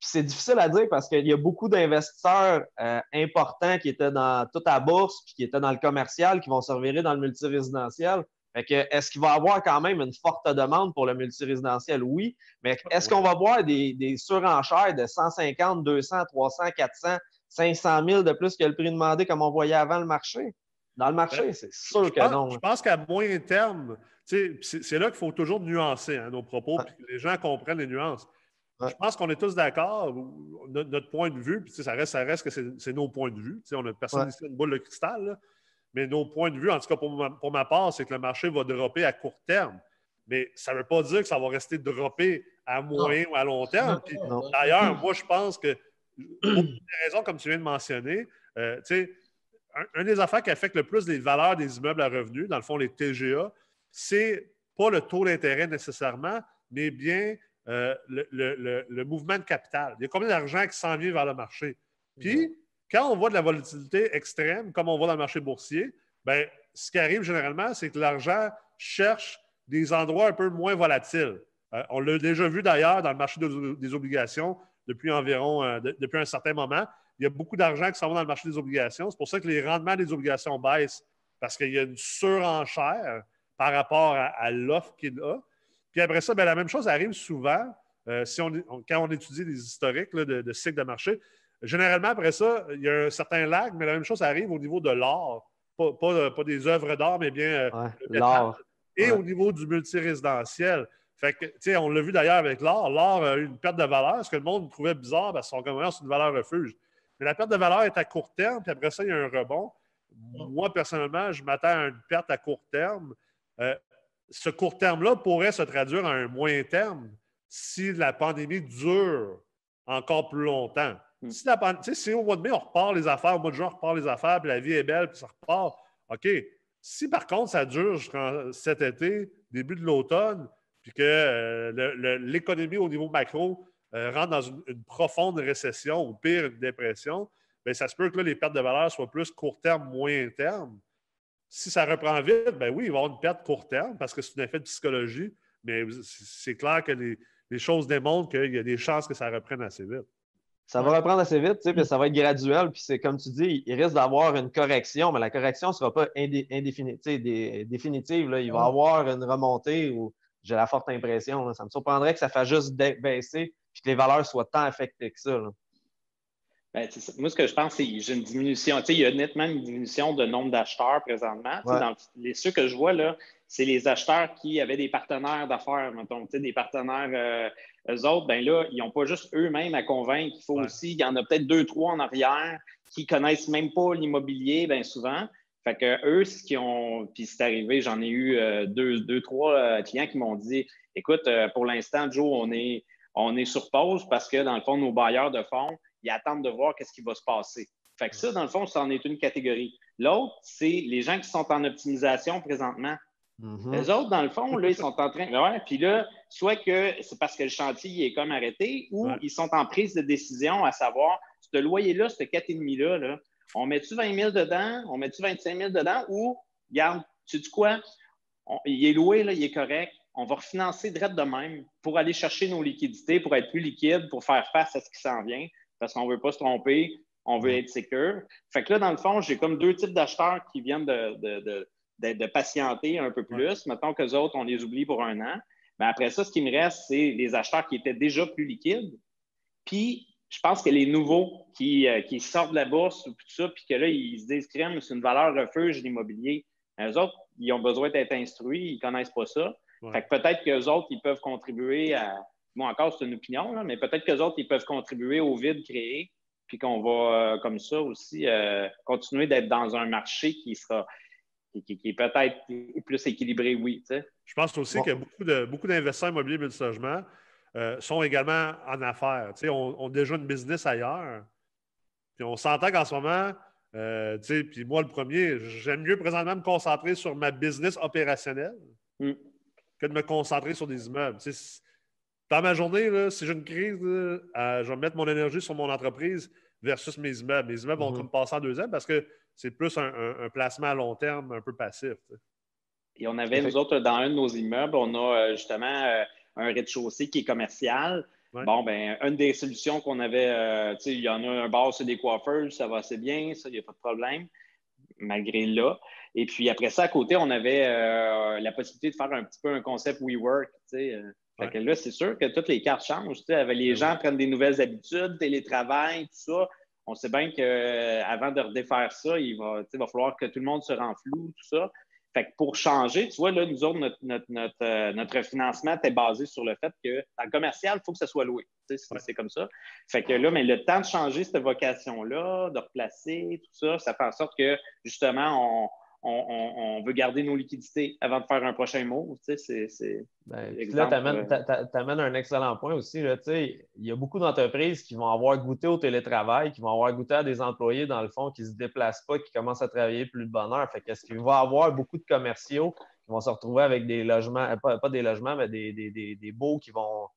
c'est difficile à dire parce qu'il y a beaucoup d'investisseurs euh, importants qui étaient dans toute la bourse puis qui étaient dans le commercial qui vont se revirer dans le multirésidentiel. est-ce qu'il va y avoir quand même une forte demande pour le multirésidentiel? Oui. Mais est-ce qu'on va voir des, des, surenchères de 150, 200, 300, 400, 500 000 de plus que le prix demandé comme on voyait avant le marché? Dans le marché, ben, c'est sûr que non. Je pense qu'à moyen terme, c'est là qu'il faut toujours nuancer hein, nos propos, puis que les gens comprennent les nuances. Je pense qu'on est tous d'accord, notre, point de vue, puis ça reste, ça reste que c'est nos points de vue. On a personne ici une boule de cristal, mais nos points de vue, en tout cas pour ma, pour ma part, c'est que le marché va dropper à court terme. Mais ça ne veut pas dire que ça va rester droppé à moyen ou à long terme. D'ailleurs, moi, je pense que pour des raisons comme tu viens de mentionner, euh, tu sais, un, des affaires qui affecte le plus les valeurs des immeubles à revenus, dans le fond, les TGA, c'est pas le taux d'intérêt nécessairement, mais bien euh, le, mouvement de capital. Il y a combien d'argent qui s'en vient vers le marché? Puis, quand on voit de la volatilité extrême, comme on voit dans le marché boursier, ben, ce qui arrive généralement, c'est que l'argent cherche des endroits un peu moins volatiles. Euh, on l'a déjà vu d'ailleurs dans le marché des obligations depuis environ euh, depuis un certain moment il y a beaucoup d'argent qui s'en va dans le marché des obligations. C'est pour ça que les rendements des obligations baissent, parce qu'il y a une surenchère par rapport à, l'offre qu'il a. Puis après ça, bien, la même chose arrive souvent euh, si on, quand on étudie des historiques de, cycle de marché. Généralement, après ça, il y a un certain lag, mais la même chose arrive au niveau de l'art. Pas, des œuvres d'art, mais bien euh, l'art. Et au niveau du multirésidentiel. Fait que, on l'a vu d'ailleurs avec l'art. L'art a eu une perte de valeur, ce que le monde trouvait bizarre parce son c'est une valeur refuge. Mais la perte de valeur est à court terme, puis après ça, il y a un rebond. Moi, personnellement, je m'attends à une perte à court terme. Euh, ce court terme-là pourrait se traduire à un moyen terme si la pandémie dure encore plus longtemps. Hmm. Si, si, au mois de mai, on repart les affaires, au mois de juin, on repart les affaires, puis la vie est belle, puis ça repart, OK. Si par contre, ça dure jusqu'en cet été, début de l'automne, puis que euh, l'économie au niveau macro euh, rentre dans une, profonde récession ou pire, une dépression, bien, ça se peut que les pertes de valeur soient plus court terme, moyen terme. Si ça reprend vite, ben oui, il va y avoir une perte court terme parce que c'est un effet de psychologie, mais c'est clair que les, les choses démontrent qu'il y a des chances que ça reprenne assez vite. Ça va reprendre assez vite, puis mm. ça va être graduel. Puis c'est comme tu dis, il risque d'avoir une correction, mais la correction ne sera pas définitive. Là. Il va y avoir une remontée où j'ai la forte impression. Ça me surprendrait que ça fasse juste baisser puis que les valeurs soient tant affectées que ça. Ben, moi, ce que je pense, c'est que j'ai une diminution. il y a nettement une diminution de nombre d'acheteurs présentement. Dans les, ceux que je vois, là, c'est les acheteurs qui avaient des partenaires d'affaires, mettons, des partenaires, euh, eux autres, ben là, ils n'ont pas juste eux-mêmes à convaincre. Il faut aussi, il y en a peut-être deux, trois en arrière qui connaissent même pas l'immobilier, bien souvent. Fait que eux, ce qui ont, puis c'est arrivé, j'en ai eu euh, deux, deux, trois euh, clients qui m'ont dit Écoute, pour l'instant, Joe, on est, on est sur pause parce que, dans le fond, nos bailleurs de fonds, ils attendent de voir qu'est-ce qui va se passer. Fait que ça, dans le fond, ça en est une catégorie. L'autre, c'est les gens qui sont en optimisation présentement. Mm-hmm. Les autres, dans le fond, là, ils sont en train. Ouais, puis là, soit que c'est parce que le chantier est comme arrêté ou ils sont en prise de décision à savoir ce loyer-là, ce 4,5-là, là, on met-tu 20 000 dedans, on met-tu 25 000 dedans ou, regarde, tu dis quoi? il est loué, là, il est correct. On va refinancer direct de même pour aller chercher nos liquidités, pour être plus liquide, pour faire face à ce qui s'en vient, parce qu'on ne veut pas se tromper, on veut être secure. Fait que là, dans le fond, j'ai comme deux types d'acheteurs qui viennent de de, patienter un peu plus. Mettons qu'eux autres, on les oublie pour un an. Mais après ça, ce qui me reste, c'est les acheteurs qui étaient déjà plus liquides. Puis, je pense que les nouveaux qui, euh, sortent de la bourse, tout ça, puis que là, ils se disent, crème, c'est une valeur refuge l'immobilier. Eux autres, ils ont besoin d'être instruits, ils ne connaissent pas ça. Fait que peut-être qu'eux autres, ils peuvent contribuer à. Moi, encore, c'est une opinion, mais peut-être qu'eux autres, ils peuvent contribuer au vide créé, puis qu'on va, euh, comme ça aussi, euh, continuer d'être dans un marché qui sera qui, est peut-être plus équilibré, oui. Je pense aussi que beaucoup, de, beaucoup d'investisseurs immobiliers multilogement euh, sont également en affaires. On, on, a déjà une business ailleurs. Puis on s'entend qu'en ce moment, euh, puis moi le premier, j'aime mieux présentement me concentrer sur ma business opérationnelle mm. Que de me concentrer sur des immeubles. dans ma journée, si j'ai une crise, euh, je vais mettre mon énergie sur mon entreprise versus mes immeubles. Mes immeubles vont mm-hmm. comme passer en deuxième parce que c'est plus un, placement à long terme un peu passif. Et on avait, nous autres, dans un de nos immeubles, on a euh, justement euh, un rez-de-chaussée qui est commercial. Bon, ben, une des solutions qu'on avait, euh, tu sais, il y en a un bar sur des coiffeurs, ça va assez bien, ça, il n'y a pas de problème, malgré là. Et puis après ça, à côté, on avait la possibilité de faire un petit peu un concept WeWork, sais. Fait que là, c'est sûr que toutes les cartes changent. Les ben gens prennent des nouvelles habitudes, télétravail, tout ça on sait bien qu'avant de redéfaire ça, il va, va falloir que tout le monde se renfloue, tout ça. Fait que pour changer, tu vois, là, nous autres, notre, euh, financement était basé sur le fait que dans le commercial, il faut que ça soit loué. C'est comme ça. Fait que là, mais le temps de changer cette vocation-là, de replacer, tout ça, ça fait en sorte que justement, on, on, veut garder nos liquidités avant de faire un prochain move. Tu sais, c'est, ben, là, tu amènes, un excellent point aussi. Là, tu sais, il y a beaucoup d'entreprises qui vont avoir goûté au télétravail, qui vont avoir goûté à des employés, dans le fond, qui ne se déplacent pas, qui commencent à travailler plus de bonne heure. Fait qu'est-ce qu'il va y avoir beaucoup de commerciaux qui vont se retrouver avec des logements, euh, pas, des logements, mais des, des, beaux qui vont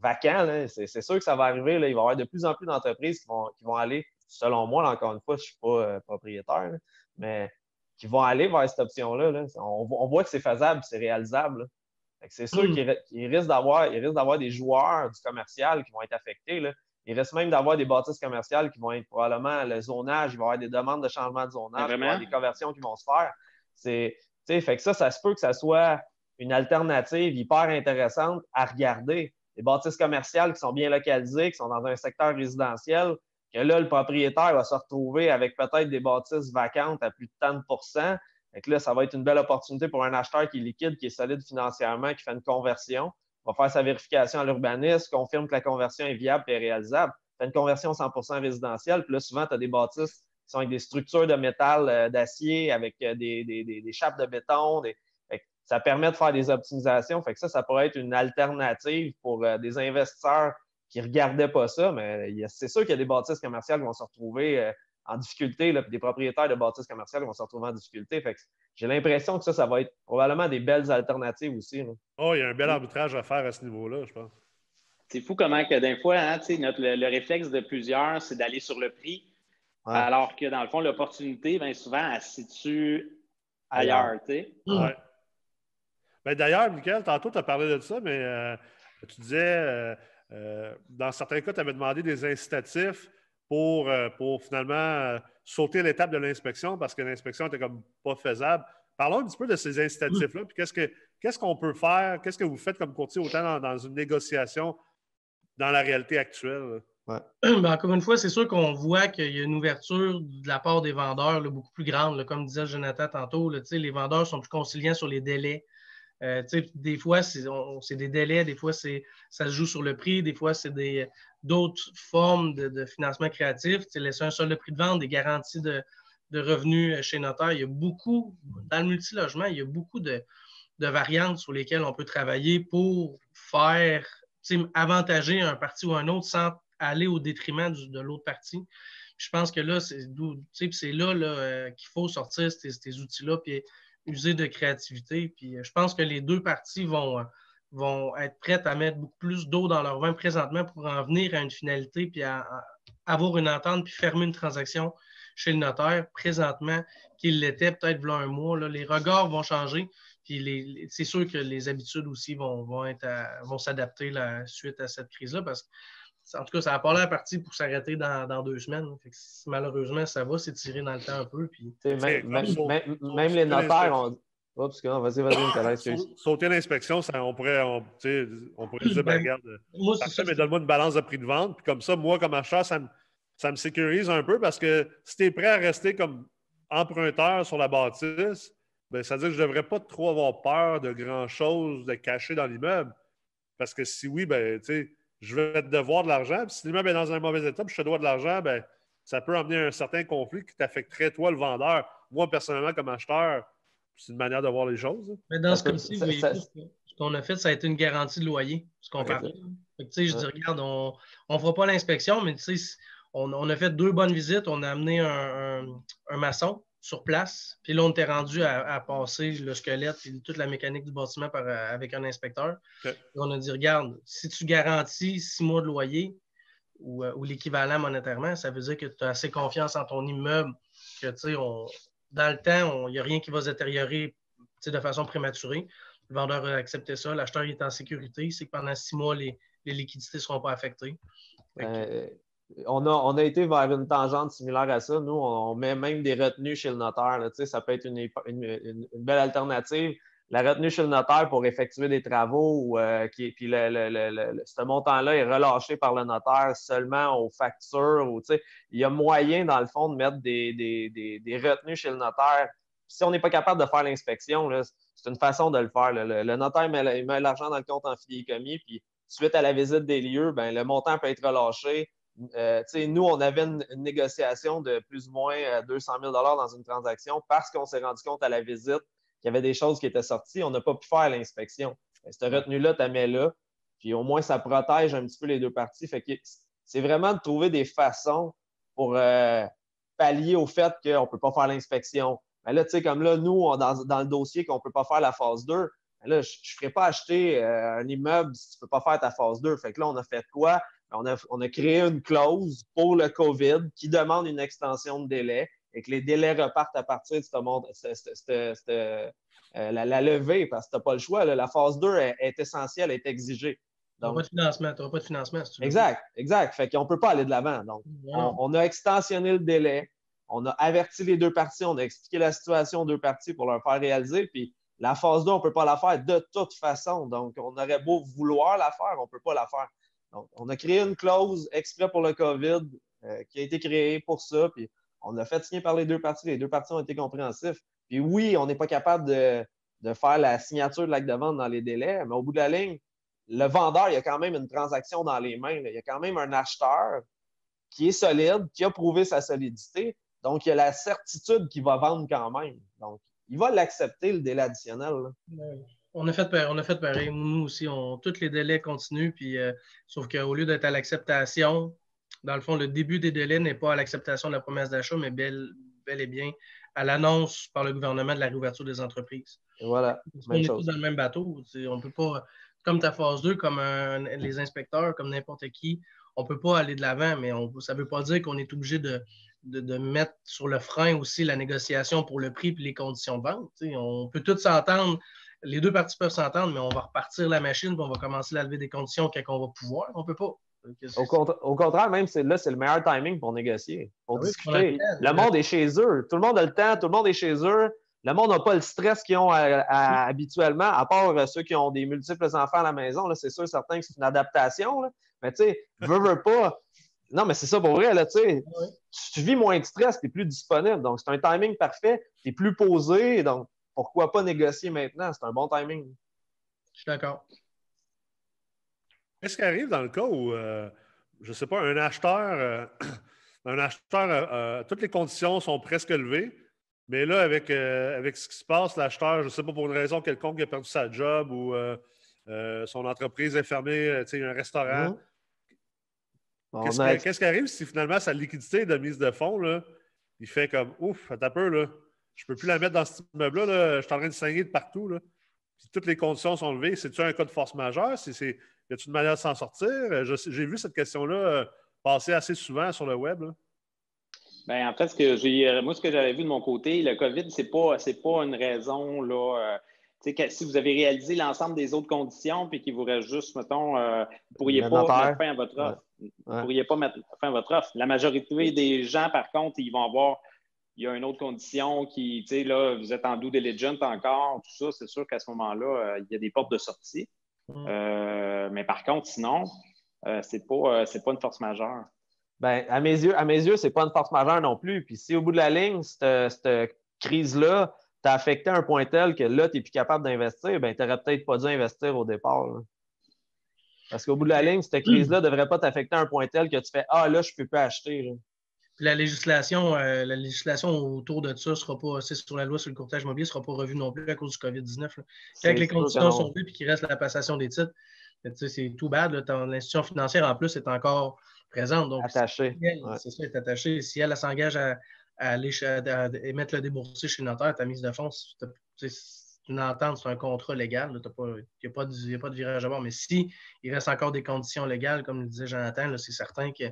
vacants. C'est, sûr que ça va arriver. Là. Il va y avoir de plus en plus d'entreprises qui vont, qui vont aller, selon moi, encore une fois, je ne suis pas euh, propriétaire, mais qui vont aller vers cette option-là. On, voit que c'est faisable, c'est réalisable. C'est sûr hmm. qu'il risque d'avoir des joueurs du commercial qui vont être affectés. Il risque même d'avoir des bâtisses commerciales qui vont être probablement le zonage, il va y avoir des demandes de changement de zonage, il va y avoir des conversions qui vont se faire. C'est, fait que ça, ça se peut que ça soit une alternative hyper intéressante à regarder. Les bâtisses commerciales qui sont bien localisées, qui sont dans un secteur résidentiel, que là, le propriétaire va se retrouver avec peut-être des bâtisses vacantes à plus de 30 et que là, ça va être une belle opportunité pour un acheteur qui est liquide, qui est solide financièrement, qui fait une conversion, va faire sa vérification à l'urbanisme, confirme que la conversion est viable et réalisable, fait une conversion 100% résidentielle. Puis là, souvent, tu as des bâtisses qui sont avec des structures de métal, euh, d'acier, avec euh, des, des, chapes de béton. ça permet de faire des optimisations. Fait que ça, ça pourrait être une alternative pour euh, des investisseurs ne regardaient pas ça, mais c'est sûr qu'il y a des bâtisses commerciales qui vont se retrouver euh, en difficulté, là, puis des propriétaires de bâtisses commerciales vont se retrouver en difficulté. j'ai l'impression que ça, ça va être probablement des belles alternatives aussi. Oh, il y a un bel arbitrage à faire à ce niveau-là, je pense. C'est fou comment que d'un fois, hein, notre, le, réflexe de plusieurs, c'est d'aller sur le prix, alors que dans le fond, l'opportunité, bien souvent, elle se situe ailleurs. Ouais. Ben, D'ailleurs, Michael, tantôt, tu as parlé de ça, mais euh, tu disais, euh, euh, dans certains cas, tu avais demandé des incitatifs pour, pour finalement sauter l'étape de l'inspection parce que l'inspection était comme pas faisable. Parlons un petit peu de ces incitatifs-là, puis qu'est-ce qu'on ce qu'on peut faire, qu'est-ce que vous faites comme courtier autant dans, une négociation dans la réalité actuelle? Ben, encore une fois, c'est sûr qu'on voit qu'il y a une ouverture de la part des vendeurs beaucoup plus grande. comme disait Jonathan tantôt, les vendeurs sont plus conciliants sur les délais. Euh, des fois, c'est des délais, des fois, ça se joue sur le prix, des fois, c'est d'autres formes de, financement créatif. Laisser un seul prix de vente, des garanties de, revenus chez notaire. Il y a beaucoup, dans le multilogement, il y a beaucoup de, variantes sur lesquelles on peut travailler pour faire avantager un parti ou un autre sans aller au détriment de l'autre partie. Je pense que là, c'est là, là euh, qu'il faut sortir ces, outils-là puis user de créativité. Puis euh, je pense que les deux parties vont, euh, vont être prêtes à mettre beaucoup plus d'eau dans leur vin présentement pour en venir à une finalité, puis à, avoir une entente, puis fermer une transaction chez le notaire présentement qu'il l'était peut-être voilà un mois. Là, les regards vont changer, puis c'est sûr que les habitudes aussi vont, vont, vont s'adapter suite à cette crise-là parce que en tout cas, ça n'a pas l'air parti pour s'arrêter dans, deux semaines. malheureusement, ça va s'étirer dans le temps un peu. Puis... Même, les notaires ont. Oups, vas-y, vas-y, Sauter l'inspection, on pourrait, on, on pourrait dire, ben, ben regarde, moi, ça, mais donne-moi une balance de prix de vente. Puis comme ça, moi, comme achat, ça me, ça me sécurise un peu parce que si tu es prêt à rester comme emprunteur sur la bâtisse, ben, ça veut dire que je ne devrais pas trop avoir peur de grand-chose de cacher dans l'immeuble. Parce que si oui, ben, tu sais, je vais te devoir de l'argent. si l'immeuble est dans un mauvais état, puis je te dois de l'argent, ben, ça peut amener un certain conflit qui t'affecterait, toi, le vendeur. Moi, personnellement, comme acheteur, c'est une manière de voir les choses. Mais dans ce cas-ci, ce qu'on a fait, ça a été une garantie de loyer, ce qu'on parle. je dis, regarde, on ne fera pas l'inspection, mais on, on, a fait deux bonnes visites. On a amené un maçon sur place. Puis là, on était rendu à, passer le squelette et toute la mécanique du bâtiment euh, avec un inspecteur. on a dit, regarde, si tu garantis six mois de loyer ou, euh, l'équivalent monétairement, ça veut dire que tu as assez confiance en ton immeuble que, tu sais, dans le temps, il n'y a rien qui va se détériorer de façon prématurée. Le vendeur a accepté ça. L'acheteur est en sécurité. C'est que pendant six mois, les, liquidités ne seront pas affectées. Euh, on a, été vers une tangente similaire à ça. Nous, on, met même des retenues chez le notaire. ça peut être une, belle alternative. La retenue chez le notaire pour effectuer des travaux, euh, qui, puis ce montant-là est relâché par le notaire seulement aux factures. il y a moyen, dans le fond, de mettre des, retenues chez le notaire. Si on n'est pas capable de faire l'inspection, c'est une façon de le faire. Le, notaire met, l'argent dans le compte en commis, puis suite à la visite des lieux, ben, le montant peut être relâché euh, nous, on avait une, négociation de plus ou moins 200 euh, 000 dans une transaction parce qu'on s'est rendu compte à la visite qu'il y avait des choses qui étaient sorties. On n'a pas pu faire l'inspection. Cette retenue-là, tu mets là. Puis au moins, ça protège un petit peu les deux parties. Fait que c'est vraiment de trouver des façons pour euh, pallier au fait qu'on ne peut pas faire l'inspection. Mais là, tu sais, comme là, nous, dans, dans, le dossier qu'on ne peut pas faire la phase 2, là, je ne ferai pas acheter un immeuble si tu ne peux pas faire ta phase 2. Fait que là, on a fait quoi? On a, créé une clause pour le COVID qui demande une extension de délai et que les délais repartent à partir de cette, euh, la, levée, parce que tu n'as pas le choix. la phase 2 est, essentielle, est exigée. Tu n'auras pas de financement. Tu pas de financement exact, exact. Fait qu'on ne peut pas aller de l'avant. Donc, on, a extensionné le délai. On a averti les deux parties. On a expliqué la situation aux deux parties pour leur faire réaliser. Puis la phase 2, on ne peut pas la faire de toute façon. Donc, on aurait beau vouloir la faire, on ne peut pas la faire. Donc, on a créé une clause exprès pour le COVID euh, qui a été créée pour ça. Puis on l'a fait signer par les deux parties. Les deux parties ont été compréhensifs. Puis oui, on n'est pas capable de, faire la signature de l'acte de vente dans les délais, mais au bout de la ligne, le vendeur, il a quand même une transaction dans les mains. Il y a quand même un acheteur qui est solide, qui a prouvé sa solidité. Donc, il y a la certitude qu'il va vendre quand même. Donc, il va l'accepter, le délai additionnel. On a fait, on a fait pareil. Nous aussi, on, tous les délais continuent, puis, euh, sauf qu'au lieu d'être à l'acceptation, dans le fond, le début des délais n'est pas à l'acceptation de la promesse d'achat, mais bel, bel et bien à l'annonce par le gouvernement de la réouverture des entreprises. voilà. on est tous dans le même bateau. On ne peut pas, comme ta phase 2, comme les inspecteurs, comme n'importe qui, on ne peut pas aller de l'avant, mais ça ne veut pas dire qu'on est obligé de, de, mettre sur le frein aussi la négociation pour le prix et les conditions de vente. On peut tous s'entendre, les deux parties peuvent s'entendre, mais on va repartir la machine et on va commencer à lever des conditions quand on va pouvoir. On ne peut pas. Au, contraire, même là, c'est le meilleur timing pour négocier, pour ah discuter. le monde est chez eux. Tout le monde a le temps, tout le monde est chez eux. Le monde n'a pas le stress qu'ils ont habituellement, à part euh, ceux qui ont des multiples enfants à la maison. C'est sûr, certains que c'est une adaptation. Mais tu sais, veux, veux pas. Non, mais c'est ça pour vrai, là, tu sais. Tu vis moins de stress, tu es plus disponible. Donc, c'est un timing parfait. Tu es plus posé. Donc, pourquoi pas négocier maintenant? C'est un bon timing. Je suis d'accord. Qu'est-ce qui arrive dans le cas où, euh, je ne sais pas, un acheteur, euh, un acheteur, euh, toutes les conditions sont presque levées, mais là, avec, avec ce qui se passe, l'acheteur, je ne sais pas, pour une raison quelconque, il a perdu sa job ou son entreprise est fermée, tu sais, un restaurant. Mmh. Qu'est-ce qui arrive si finalement sa liquidité de mise de fonds, là, il fait comme ouf, t'as peur, là. Je ne peux plus la mettre dans ce immeuble-là, là. je suis en train de saigner de partout. Là. toutes les conditions sont levées. C'est-tu un cas de force majeure? C'est y a-t-il une manière de s'en sortir? Euh, j'ai vu cette question-là euh, passer assez souvent sur le web. Bien, en fait, ce que j'ai, euh, moi, ce que j'avais vu de mon côté, le COVID, ce n'est pas, pas une raison. Là, si vous avez réalisé l'ensemble des autres conditions puis qu'il vous reste juste, mettons, vous ne pourriez pas mettre fin à votre offre. Vous ne pourriez pas mettre fin à votre offre. La majorité des gens, par contre, ils vont avoir il y a une autre condition qui, tu sais, là, vous êtes en due diligence encore, tout ça, c'est sûr qu'à ce moment-là, il y a des portes de sortie. Mm. Euh, mais par contre, sinon, euh, ce n'est pas, euh, pas une force majeure. Ben, à mes yeux, à mes yeux, c'est pas une force majeure non plus. Puis si au bout de la ligne, cette, crise-là t'a affecté à un point tel que là, tu n'es plus capable d'investir, ben, tu n'aurais peut-être pas dû investir au départ. Parce qu'au bout de la ligne, cette crise-là ne devrait pas t'affecter à un point tel que tu fais Ah là, je ne peux pas acheter la législation, euh, la législation autour de ça sera pas, c'est sur la loi sur le courtage immobilier, ne sera pas revue non plus à cause du COVID-19. Quand les conditions sont vues et qu'il reste la passation des titres, c'est tout bad. L'institution financière, en plus, est encore présente. Donc, attachée. C'est ça, est attachée. Si elle, s'engage à, aller émettre le déboursé chez le notaire, ta mise de fonds, c'est une entente, c'est un contrat légal. Il n'y a, pas de virage à bord. Mais si il reste encore des conditions légales, comme le disait Jonathan, c'est certain que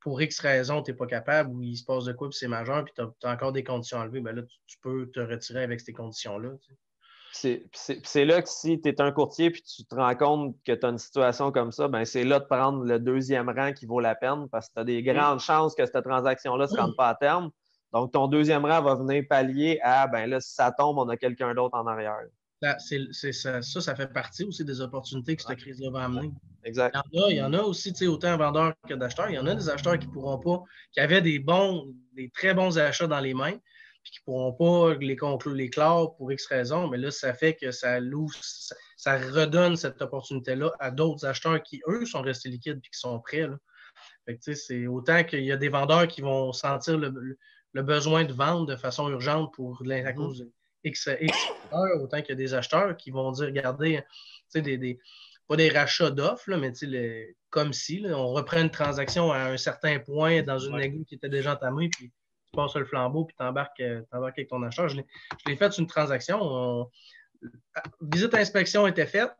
pour X raison, tu n'es pas capable ou il se passe de quoi, puis c'est majeur, puis tu as, encore des conditions enlevées, ben là, tu, peux te retirer avec ces conditions-là. C'est là que si tu es un courtier puis tu te rends compte que tu as une situation comme ça, ben c'est là de prendre le deuxième rang qui vaut la peine parce que tu as des grandes chances que cette transaction-là ne se rende pas à terme. Donc, ton deuxième rang va venir pallier à, ben là, si ça tombe, on a quelqu'un d'autre en arrière. Ça, ça, fait partie aussi des opportunités que cette crise-là va amener. Exact. Il y en a, aussi, autant vendeurs que d'acheteurs. Il y en a des acheteurs qui ne pourront pas, qui avaient des bons, des très bons achats dans les mains, puis qui ne pourront pas les conclure, les clore pour X raisons, mais là, ça fait que ça loue, ça, redonne cette opportunité-là à d'autres acheteurs qui, eux, sont restés liquides et qui sont prêts. C'est autant qu'il y a des vendeurs qui vont sentir le, besoin de vendre de façon urgente pour mm-hmm. cause de X, X autant qu'il y a des acheteurs qui vont dire regardez, des, des, pas des rachats d'offres, mais comme si on reprend une transaction à un certain point dans une ouais. qui était déjà entamée, puis tu passes le flambeau, puis tu embarques, euh, avec ton acheteur. Je l'ai fait une transaction. Visite inspection était faite,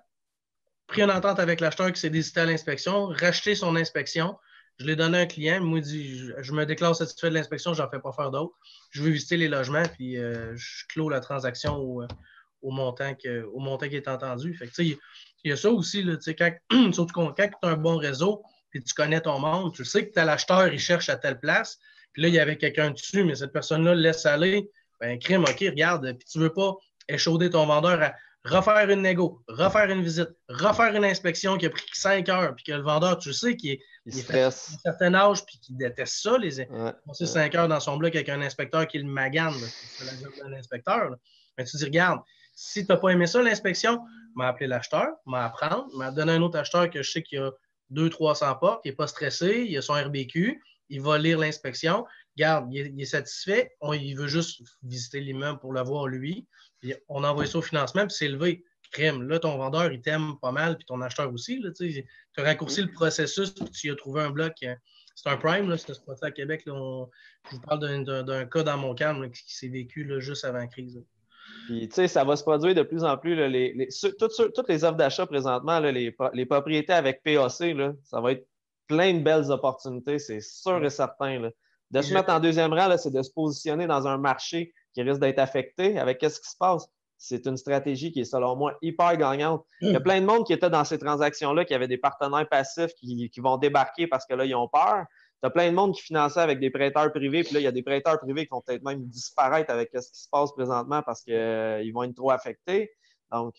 pris une entente avec l'acheteur qui s'est désisté à l'inspection, racheté son inspection. Je l'ai donné à un client, il m'a dit je, me déclare satisfait de l'inspection, je n'en fais pas faire d'autres. Je veux visiter les logements, puis euh, je clôt la transaction au, montant, au montant qui est entendu. Fait que, il y a ça aussi, quand, surtout quand, tu as un bon réseau, puis tu connais ton monde, tu sais que tu l'acheteur, il cherche à telle place, puis là, il y avait quelqu'un dessus, mais cette personne-là laisse aller, ben crime, OK, regarde, puis tu ne veux pas échauder ton vendeur à refaire une négo, refaire une visite, refaire une inspection qui a pris cinq heures, puis que le vendeur, tu sais, qu'il est, il à un certain âge, puis qu'il déteste ça, les ouais, passer cinq heures dans son bloc avec un inspecteur qui le magane, c'est la job d'un inspecteur. Mais tu dis, regarde, si tu n'as pas aimé ça, l'inspection, m'a appelé l'acheteur, m'a apprendre, m'a donné un autre acheteur que je sais qu'il a 200-300 portes, il n'est pas stressé, il a son RBQ, il va lire l'inspection. garde, il est, satisfait, il veut juste visiter l'immeuble pour le voir lui, puis on envoie ça au financement, puis c'est levé. Crème. Là, ton vendeur, il t'aime pas mal, puis ton acheteur aussi. Tu as raccourci le processus, puis tu as trouvé un bloc. Euh, c'est un prime, c'est ce à Québec. je vous parle d'un cas dans mon cadre qui, s'est vécu juste avant la crise. Puis, tu sais, ça va se produire de plus en plus. les, toutes, les offres d'achat présentement, les, propriétés avec PAC, ça va être plein de belles opportunités, c'est sûr et certain. De se mettre en deuxième rang, c'est de se positionner dans un marché qui risque d'être affecté avec ce qui se passe? C'est une stratégie qui est, selon moi, hyper gagnante. Il y a hmm. plein de monde qui était dans ces transactions-là, qui avaient des partenaires passifs qui, qui vont débarquer parce que là, ils ont peur. Tu as plein de monde qui finançait avec des prêteurs privés, puis là, il y a des prêteurs privés qui vont peut-être même disparaître avec ce qui se passe présentement parce qu'ils euh, vont être trop affectés. Donc,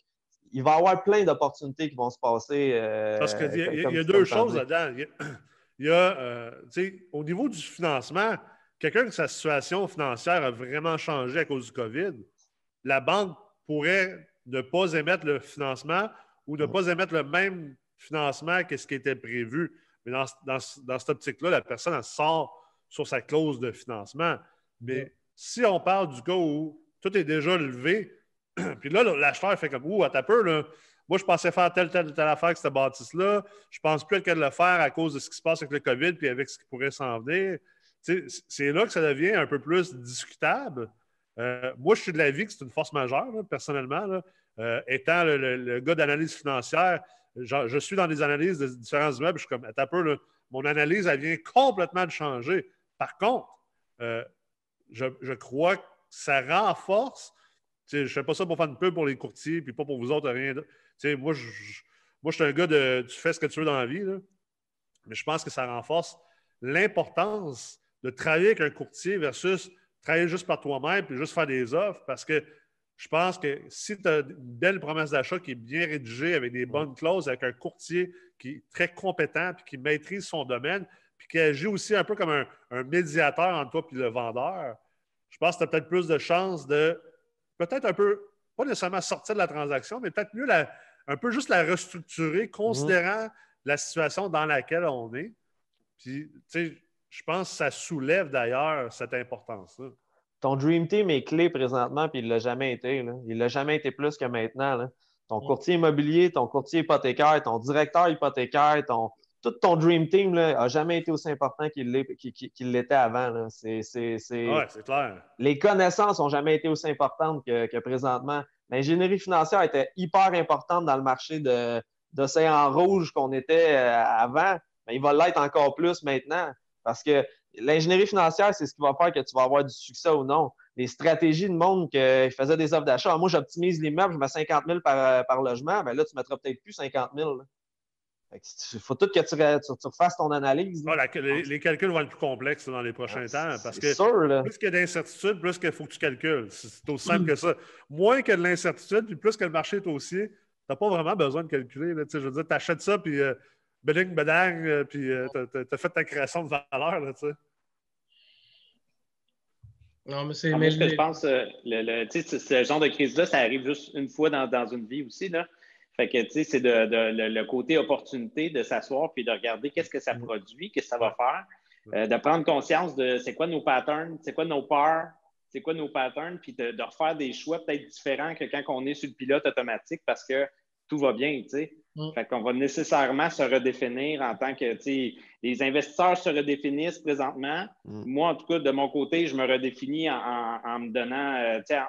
il va y avoir plein d'opportunités qui vont se passer. Euh, parce qu'il y, a, deux choses là-dedans. Il y a, euh, au niveau du financement, quelqu'un que sa situation financière a vraiment changé à cause du COVID, la banque pourrait ne pas émettre le financement ou ne pas émettre le même financement que ce qui était prévu. Mais dans, dans, dans cette optique-là, la personne sort sur sa clause de financement. Mais si on parle du cas où tout est déjà levé, puis là, l'acheteur fait comme Ouh, à ta peu, là. Moi, je pensais faire telle, telle, telle affaire avec cette bâtisse-là. Je pense plus qu'elle le faire à cause de ce qui se passe avec le COVID puis avec ce qui pourrait s'en venir. C'est là que ça devient un peu plus discutable. Euh, moi, je suis de l'avis que c'est une force majeure, personnellement. Euh, étant le gars d'analyse financière, je suis dans des analyses de différents immeubles, je suis comme, un peu, mon analyse, elle vient complètement de changer. Par contre, euh, je, crois que ça renforce. Je ne fais pas ça pour faire une pub pour les courtiers, puis pas pour vous autres, rien. Moi, je, moi, je suis un gars de tu fais ce que tu veux dans la vie, mais je pense que ça renforce l'importance de travailler avec un courtier versus travailler juste par toi-même puis juste faire des offres parce que je pense que si tu as une belle promesse d'achat qui est bien rédigée avec des bonnes clauses, avec un courtier qui est très compétent et qui maîtrise son domaine, puis qui agit aussi un peu comme un, médiateur entre toi et le vendeur, je pense que tu as peut-être plus de chances de peut-être un peu, pas nécessairement sortir de la transaction, mais peut-être mieux un peu juste la restructurer, considérant la situation dans laquelle on est. Puis, tu sais, je pense que ça soulève d'ailleurs cette importance-là ton Dream Team est clé présentement, puis il ne l'a jamais été. Il ne l'a jamais été plus que maintenant. Ton courtier immobilier, ton courtier hypothécaire, ton directeur hypothécaire, ton, tout ton Dream Team n'a jamais été aussi important qu'il l'était avant. C'est, clair. Les connaissances n'ont jamais été aussi importantes que, présentement. L'ingénierie financière était hyper importante dans le marché de, d'océan rouge qu'on était euh, avant, mais il va l'être encore plus maintenant. Parce que l'ingénierie financière, c'est ce qui va faire que tu vas avoir du succès ou non. Les stratégies de monde qui faisait des offres d'achat. Moi, j'optimise l'immeuble, je mets 50 000 par, par logement. Ben là, tu ne mettras peut-être plus 50 000. Il faut tout que tu, tu, refasses ton analyse. Ah, les, calculs vont être plus complexes dans les prochains temps parce que plus qu'il y a d'incertitudes, plus qu'il faut que tu calcules. C'est aussi simple que ça. Moins que de l'incertitude, puis plus que le marché est haussier, tu n'as pas vraiment besoin de calculer. je veux dire, tu achètes ça, puis euh, beding, bedang, euh, puis euh, tu as, fait ta création de valeur, là, tu sais. Non, mais c'est. Ah, ce que je pense, euh, le, ce genre de crise-là, ça arrive juste une fois dans, dans une vie aussi, là. Fait que, tu sais, c'est de, le, côté opportunité de s'asseoir puis de regarder qu'est-ce que ça produit, qu'est-ce que ça va faire, de prendre conscience de c'est quoi nos patterns, c'est quoi nos peurs, c'est quoi nos patterns, puis de, de refaire des choix peut-être différents que quand on est sur le pilote automatique parce que tout va bien, tu sais. Mm. Fait qu'on va nécessairement se redéfinir en tant que, tu sais, les investisseurs se redéfinissent présentement. Mm. Moi, en tout cas, de mon côté, je me redéfinis en, me donnant, euh, tu sais, en,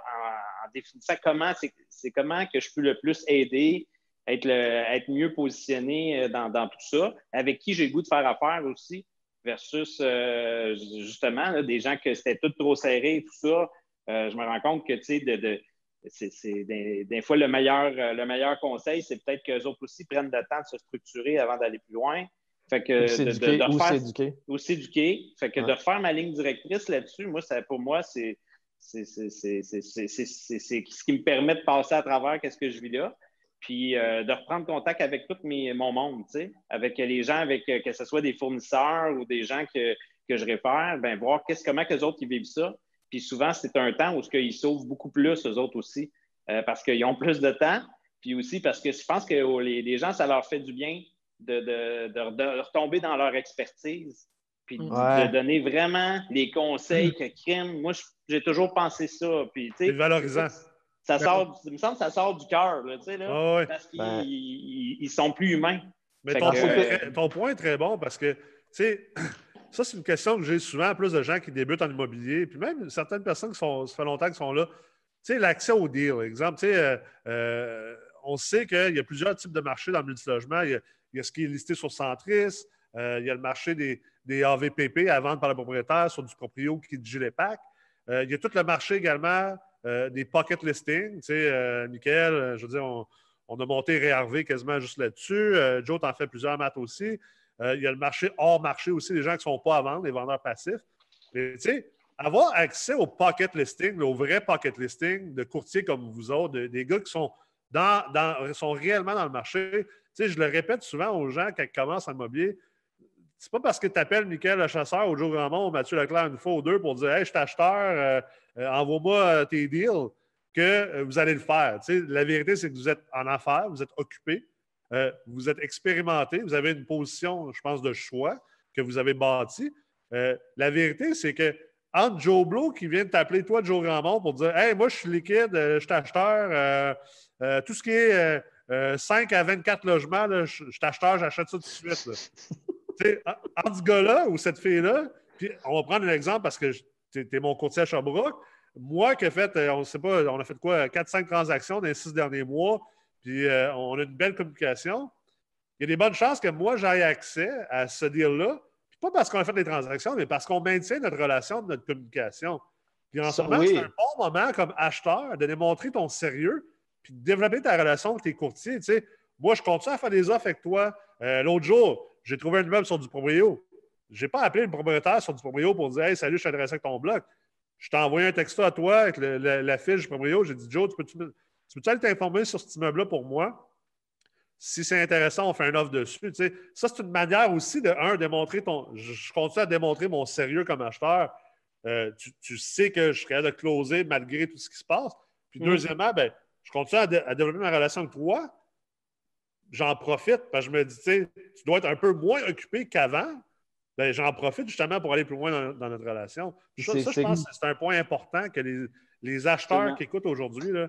définissant comment, c'est comment que je peux le plus aider, être, être mieux positionné euh, dans, tout ça, avec qui j'ai le goût de faire affaire aussi, versus, euh, justement, des gens que c'était tout trop serré et tout ça. je me rends compte que, tu sais, de c'est des, fois le meilleur, euh, le meilleur conseil, c'est peut-être qu'eux autres aussi prennent le temps de se structurer avant d'aller plus loin. Fait que s'éduquer. Ou s'éduquer. Fait que de faire ma ligne directrice là-dessus, moi, ça, pour moi, c'est ce qui me permet de passer à travers ce que je vis là. Puis euh, de reprendre contact avec tout mes, mon monde, avec les gens, avec que ce soit des fournisseurs ou des gens que, que je réfère, ben, voir comment les autres ils vivent ça. Puis souvent, c'est un temps où ils sauvent beaucoup plus, eux autres aussi, euh, parce qu'ils ont plus de temps. Puis aussi parce que je pense que les, gens, ça leur fait du bien de, retomber dans leur expertise. puis de donner vraiment les conseils que crime. Moi, j'ai toujours pensé ça. Puis, tu sais, C'est valorisant. ça sort, il me semble que ça sort du cœur, là, tu sais, là, Ah ouais. parce qu'ils Ben. ils- ils sont plus humains. Mais ton, que, point euh, est très- ton point est très bon parce que, tu sais, ça, c'est une question que j'ai souvent, plus de gens qui débutent en immobilier, puis même certaines personnes qui sont, ça fait longtemps qu'ils sont là. Tu sais, l'accès au deal, exemple, tu sais, euh, euh, on sait qu'il y a plusieurs types de marchés dans le multilogement. Il y a, il y a ce qui est listé sur Centris, euh, il y a le marché des, des AVPP à vendre par le propriétaire sur du proprio qui dit les packs. Il y a tout le marché également des pocket listings. Tu sais, Michael, je veux dire, on, a monté réarvé quasiment juste là-dessus. Joe t'en fait plusieurs maths aussi. Euh, il y a le marché hors marché aussi, les gens qui ne sont pas à vendre, les vendeurs passifs. Tu sais, avoir accès au pocket listing, au vrai pocket listing de courtiers comme vous autres, de- des gars qui sont, dans, sont réellement dans le marché. Tu sais, je le répète souvent aux gens quand ils commencent en immobilier. C'est pas parce que tu appelles Michael le chasseur ou Joe Grandmont ou Mathieu Leclerc une fois ou deux pour dire Hey, je suis acheteur, euh, euh, envoie-moi tes deals que vous allez le faire. La vérité, c'est que vous êtes en affaires, vous êtes occupé, euh, vous êtes expérimenté, vous avez une position, je pense, de choix que vous avez bâtie. Euh, la vérité, c'est que entre Joe Blow qui vient de t'appeler, toi, Joe Grandmont, pour dire Hey, moi, je suis liquide, euh, je suis acheteur, tout ce qui est euh, euh, 5 à 24 logements, je suis acheteur, j'achète ça tout de suite. entre ce gars-là ou cette fille-là, puis on va prendre un exemple parce que tu es, mon courtier à Sherbrooke. Moi qui ai fait, on ne sait pas, on a fait quoi, 4-5 transactions dans les six derniers mois, puis euh, on a une belle communication. Il y a des bonnes chances que moi, j'aille accès à ce deal-là. Puis pas parce qu'on a fait des transactions, mais parce qu'on maintient notre relation, notre communication. Puis en ce moment, oui. c'est un bon moment comme acheteur de démontrer ton sérieux puis de développer ta relation avec tes courtiers. Tu sais, moi, je continue à faire des offres avec toi. Euh, L'autre jour, j'ai trouvé un immeuble sur du proprio. Je n'ai pas appelé le propriétaire sur du proprio pour dire Hey, salut, je suis intéressé avec ton bloc. Je t'ai envoyé un texto à toi avec le- la fiche du proprio. J'ai dit Joe, tu peux-tu me- tu peux aller t'informer sur cet immeuble-là pour moi? Si c'est intéressant, on fait un offre dessus. Tu sais, ça, c'est une manière aussi de, un, démontrer ton. Je, continue à démontrer mon sérieux comme acheteur. Euh, tu, tu sais que je capable de closer malgré tout ce qui se passe. Puis, Mm. deuxièmement, ben, je continue à, dé- à développer ma relation avec toi. J'en profite parce que je me dis, tu sais, tu dois être un peu moins occupé qu'avant. Ben, j'en profite justement pour aller plus loin dans, dans notre relation. Ça, je pense que c'est un point important que les, les acheteurs qui écoutent aujourd'hui, là,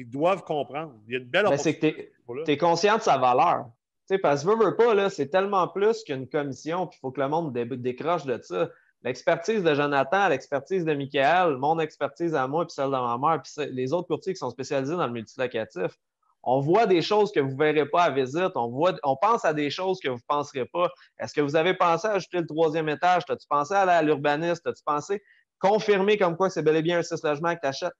ils doivent comprendre. Il y a une belle Ben, c'est que tu es conscient de sa valeur. Tu sais, parce que veux, veux pas, c'est tellement plus qu'une commission, puis il faut que le monde dé- décroche de ça. L'expertise de Jonathan, l'expertise de Michael, mon expertise à moi, puis celle de ma mère, puis les autres courtiers qui sont spécialisés dans le multilocatif, on voit des choses que vous ne verrez pas à visite, on, voit, on pense à des choses que vous ne penserez pas. Est-ce que vous avez pensé à ajouter le troisième étage? As-tu pensé à l'urbaniste? As-tu pensé confirmer comme quoi c'est bel et bien un six logements que tu achètes?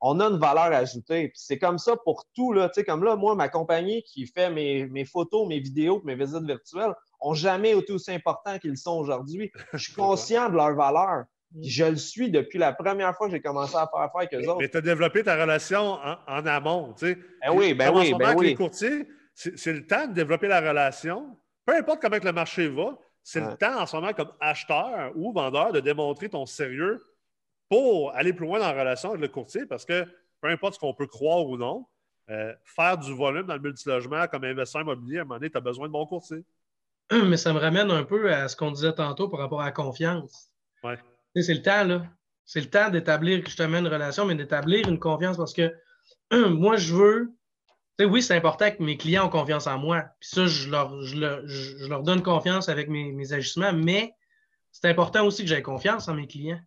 On a une valeur ajoutée. Puis c'est comme ça pour tout. Là. Tu sais, comme là, moi, ma compagnie qui fait mes, mes photos, mes vidéos, mes visites virtuelles, ont jamais été aussi importants qu'ils le sont aujourd'hui. Je suis conscient de leur valeur. Puis je le suis depuis la première fois que j'ai commencé à faire affaire avec eux autres. Mais tu as développé ta relation en, en amont. tu sais. Ben oui, ben oui, ce moment, ben oui. Les courtiers, c'est le temps de développer la relation. Peu importe comment que le marché va, c'est Ouais. le temps en ce moment comme acheteur ou vendeur de démontrer ton sérieux pour aller plus loin dans la relation avec le courtier parce que peu importe ce qu'on peut croire ou non, euh, faire du volume dans le multilogement comme investisseur immobilier, à un moment donné, tu as besoin de bons courtiers. Mais ça me ramène un peu à ce qu'on disait tantôt par rapport à la confiance. Ouais. C'est le temps, là. C'est le temps d'établir justement une relation, mais d'établir une confiance parce que moi, je veux. Oui, c'est important que mes clients ont confiance en moi. Puis ça, je leur, je leur, je leur donne confiance avec mes, mes ajustements, mais c'est important aussi que j'ai confiance en mes clients.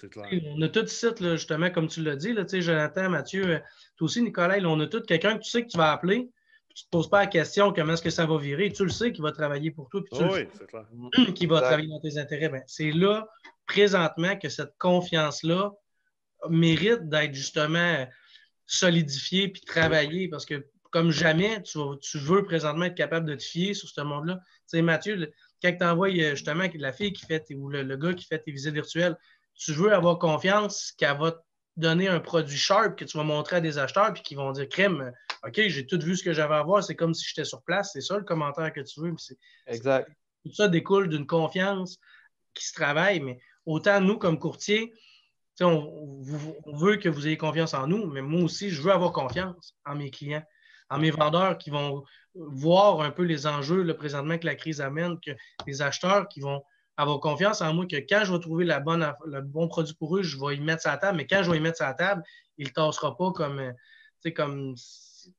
C'est clair. On a tout site, là, justement, comme tu l'as dit, là, tu sais, Jonathan, Mathieu, euh, toi aussi, Nicolas, là, on a tout quelqu'un que tu sais que tu vas appeler, puis tu ne te poses pas la question comment est-ce que ça va virer. Tu le sais qu'il va travailler pour toi, puis tu Oh le oui, c'est clair. sais qu'il va Exact. travailler dans tes intérêts. Ben, c'est là, présentement, que cette confiance-là mérite d'être justement solidifiée puis travaillée parce que, comme jamais, tu, vas- tu veux présentement être capable de te fier sur ce monde-là. Tu sais, Mathieu, quand tu envoies justement la fille qui fait ou le, le gars qui fait tes visites virtuelles, tu veux avoir confiance qu'elle va te donner un produit sharp que tu vas montrer à des acheteurs puis qui vont dire crème, OK, j'ai tout vu ce que j'avais à voir, c'est comme si j'étais sur place, c'est ça le commentaire que tu veux. Exact. tout ça découle d'une confiance qui se travaille, mais autant nous, comme courtiers, on, on- veut que vous ayez confiance en nous, mais moi aussi, je veux avoir confiance en mes clients, en mes vendeurs qui vont voir un peu les enjeux là, présentement que la crise amène, que les acheteurs qui vont avoir confiance en moi que quand je vais trouver la bonne, le bon produit pour eux, je vais y mettre sa table. Mais quand je vais y mettre sa table, il ne tassera pas comme, euh, comme.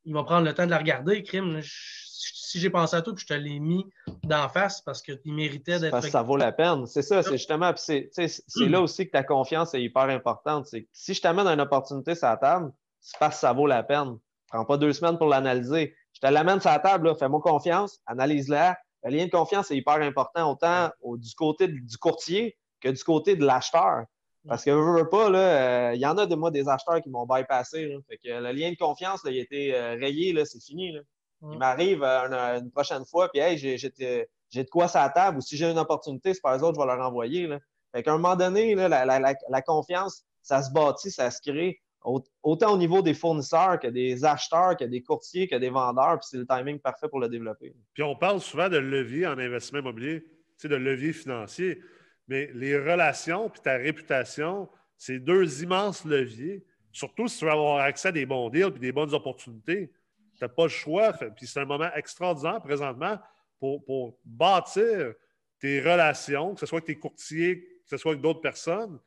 Il va prendre le temps de la regarder, crime. si j'ai pensé à tout, puis je te l'ai mis d'en face parce qu'il méritait d'être. Parce que ça vaut la peine. C'est ça, c'est justement. C'est là aussi que ta confiance est hyper importante. Si je t'amène une opportunité sur la table, c'est parce que ça vaut la peine. Prends pas deux semaines pour l'analyser. Je te l'amène sur la table, fais-moi confiance, analyse-la, le lien de confiance est hyper important autant du côté du courtier que du côté de l'acheteur. Parce que, je veux pas, euh, il y en a de moi des acheteurs qui m'ont bypassé. Fait que le lien de confiance, il a été euh, rayé, c'est fini. Il m'arrive euh, une, prochaine fois, puis hey, j'ai de quoi sur la table, ou si j'ai une opportunité, c'est pas les autres, je vais leur envoyer. Là. Fait qu'à un moment donné, la, confiance, ça se bâtit, ça se crée autant au niveau des fournisseurs que des acheteurs, que des courtiers, que des vendeurs, puis c'est le timing parfait pour le développer. Puis on parle souvent de levier en investissement immobilier, de levier financier, mais les relations puis ta réputation, c'est deux immenses leviers. Surtout si tu veux avoir accès à des bons deals puis des bonnes opportunités. Tu n'as pas le choix. Puis c'est un moment extraordinaire présentement pour, pour bâtir tes relations, que ce soit avec tes courtiers, que ce soit avec d'autres personnes,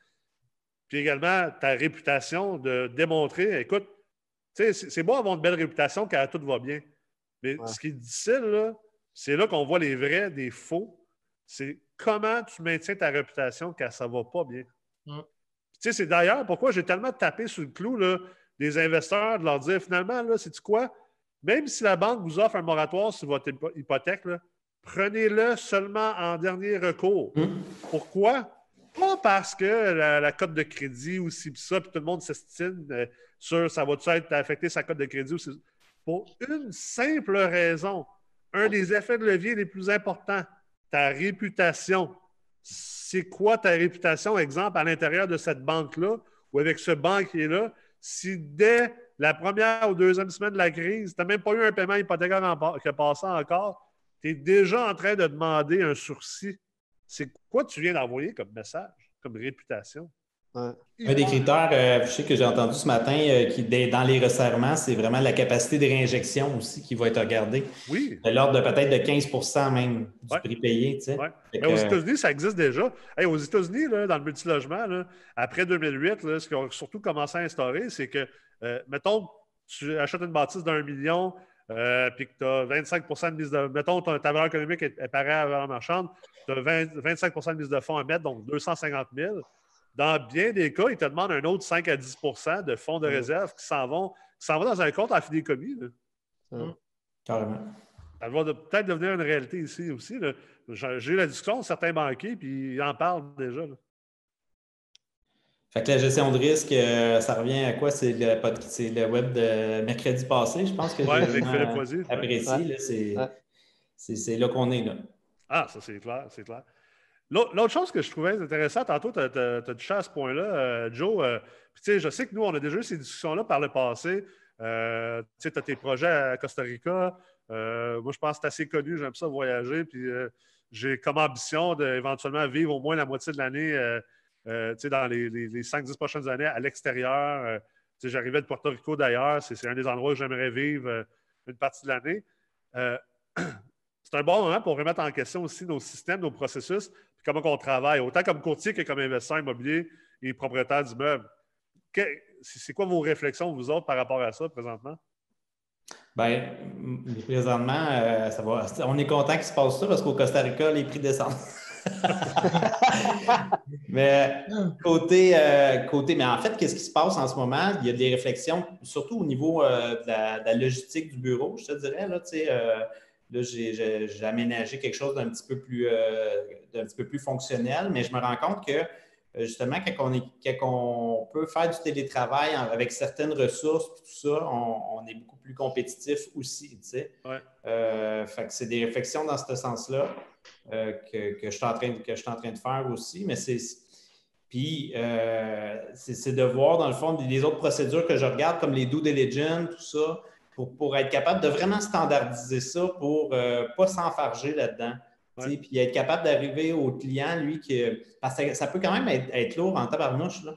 puis également ta réputation de démontrer, écoute, c'est beau avoir une belle réputation quand tout va bien. Mais ce qui est difficile, c'est là, qu'on voit les vrais des faux. C'est comment tu maintiens ta réputation quand ça ne va pas bien. C'est d'ailleurs pourquoi j'ai tellement tapé sur le clou là, des investisseurs de leur dire finalement, là, c'est quoi? Même si la banque vous offre un moratoire sur votre hypothèque, prenez-le seulement en dernier recours. Hum? Pourquoi? Pas parce que la, cote de crédit ou si ça, puis tout le monde s'estime euh, sur ça va-tu être affecté sa cote de crédit ou Pour une simple raison, un des effets de levier les plus importants, ta réputation. C'est quoi ta réputation, exemple, à l'intérieur de cette banque-là ou avec ce banquier-là, si dès la première ou deuxième semaine de la crise, tu n'as même pas eu un paiement hypothécaire qui a passé encore, tu es déjà en train de demander un sursis c'est quoi tu viens d'envoyer comme message, comme réputation? Un des critères, euh, je sais que j'ai entendu ce matin, euh, qui dans les resserrements, c'est vraiment la capacité de réinjection aussi qui va être regardée. Oui. De l'ordre de peut-être de 15% même du prix payé. Mais aux États-Unis, ça existe déjà. aux États-Unis, dans le multilogement, après 2008, ce qu'ils ont surtout commencé à instaurer, c'est que, euh, mettons, tu achètes une bâtisse d'un million, euh, puis que tu as 25 de mise de. Mettons, ta valeur économique est, pareille à la valeur marchande, tu as 25% de mise de fonds à mettre, donc 250 000. Dans bien des cas, ils te demandent un autre 5 à 10% de fonds de réserve qui s'en vont, qui vont dans un compte en fidéicommis. Carrément. Ça va peut-être devenir une réalité ici aussi. J'ai eu la discussion de certains banquiers, puis ils en parlent déjà. Fait que la gestion de risque, euh, ça revient à quoi? C'est le, le, web de mercredi passé, je pense que Oui, avec Philippe Poisy. Apprécié, c'est là qu'on est. Là. Ah, ça c'est clair, c'est clair. L'autre chose que je trouvais intéressante, tantôt, tu as, touché à ce point-là, euh, Joe. Euh, sais, je sais que nous, on a déjà eu ces discussions-là par le passé. tu sais, tu as tes projets à Costa Rica. moi, je pense que c'est assez connu, j'aime ça voyager. Puis j'ai comme ambition d'éventuellement vivre au moins la moitié de l'année euh, dans les, les, 5-10 prochaines années à l'extérieur. Euh, j'arrivais de Porto Rico d'ailleurs, c'est un des endroits où j'aimerais vivre euh, une partie de l'année. c'est un bon moment pour remettre en question aussi nos systèmes, nos processus, puis comment on travaille, autant comme courtier que comme investisseur immobilier et propriétaire d'immeubles. C'est quoi vos réflexions, vous autres, par rapport à ça présentement? Bien, présentement, ça va. On est content qu'il se passe ça parce qu'au Costa Rica, les prix descendent. mais côté, euh, côté, mais en fait, qu'est-ce qui se passe en ce moment? Il y a des réflexions, surtout au niveau euh, de, la, logistique du bureau, je te dirais. Là, euh, là j'ai aménagé quelque chose d'un petit, peu plus, d'un petit peu plus fonctionnel, mais je me rends compte que justement, quand on, est, quand on peut faire du télétravail avec certaines ressources, tout ça, on, est beaucoup plus compétitif aussi. Tu sais. fait que c'est des réflexions dans ce sens-là. Euh, que, je suis en train, que je suis en train de faire aussi. Mais c'est. Puis, euh, c'est de voir, dans le fond, les autres procédures que je regarde, comme les due diligence, tout ça, pour, pour être capable de vraiment standardiser ça pour ne euh, pas s'enfarger là-dedans. Puis être capable d'arriver au client, lui, que, parce que ça peut quand même être, lourd en tabarnouche. Là.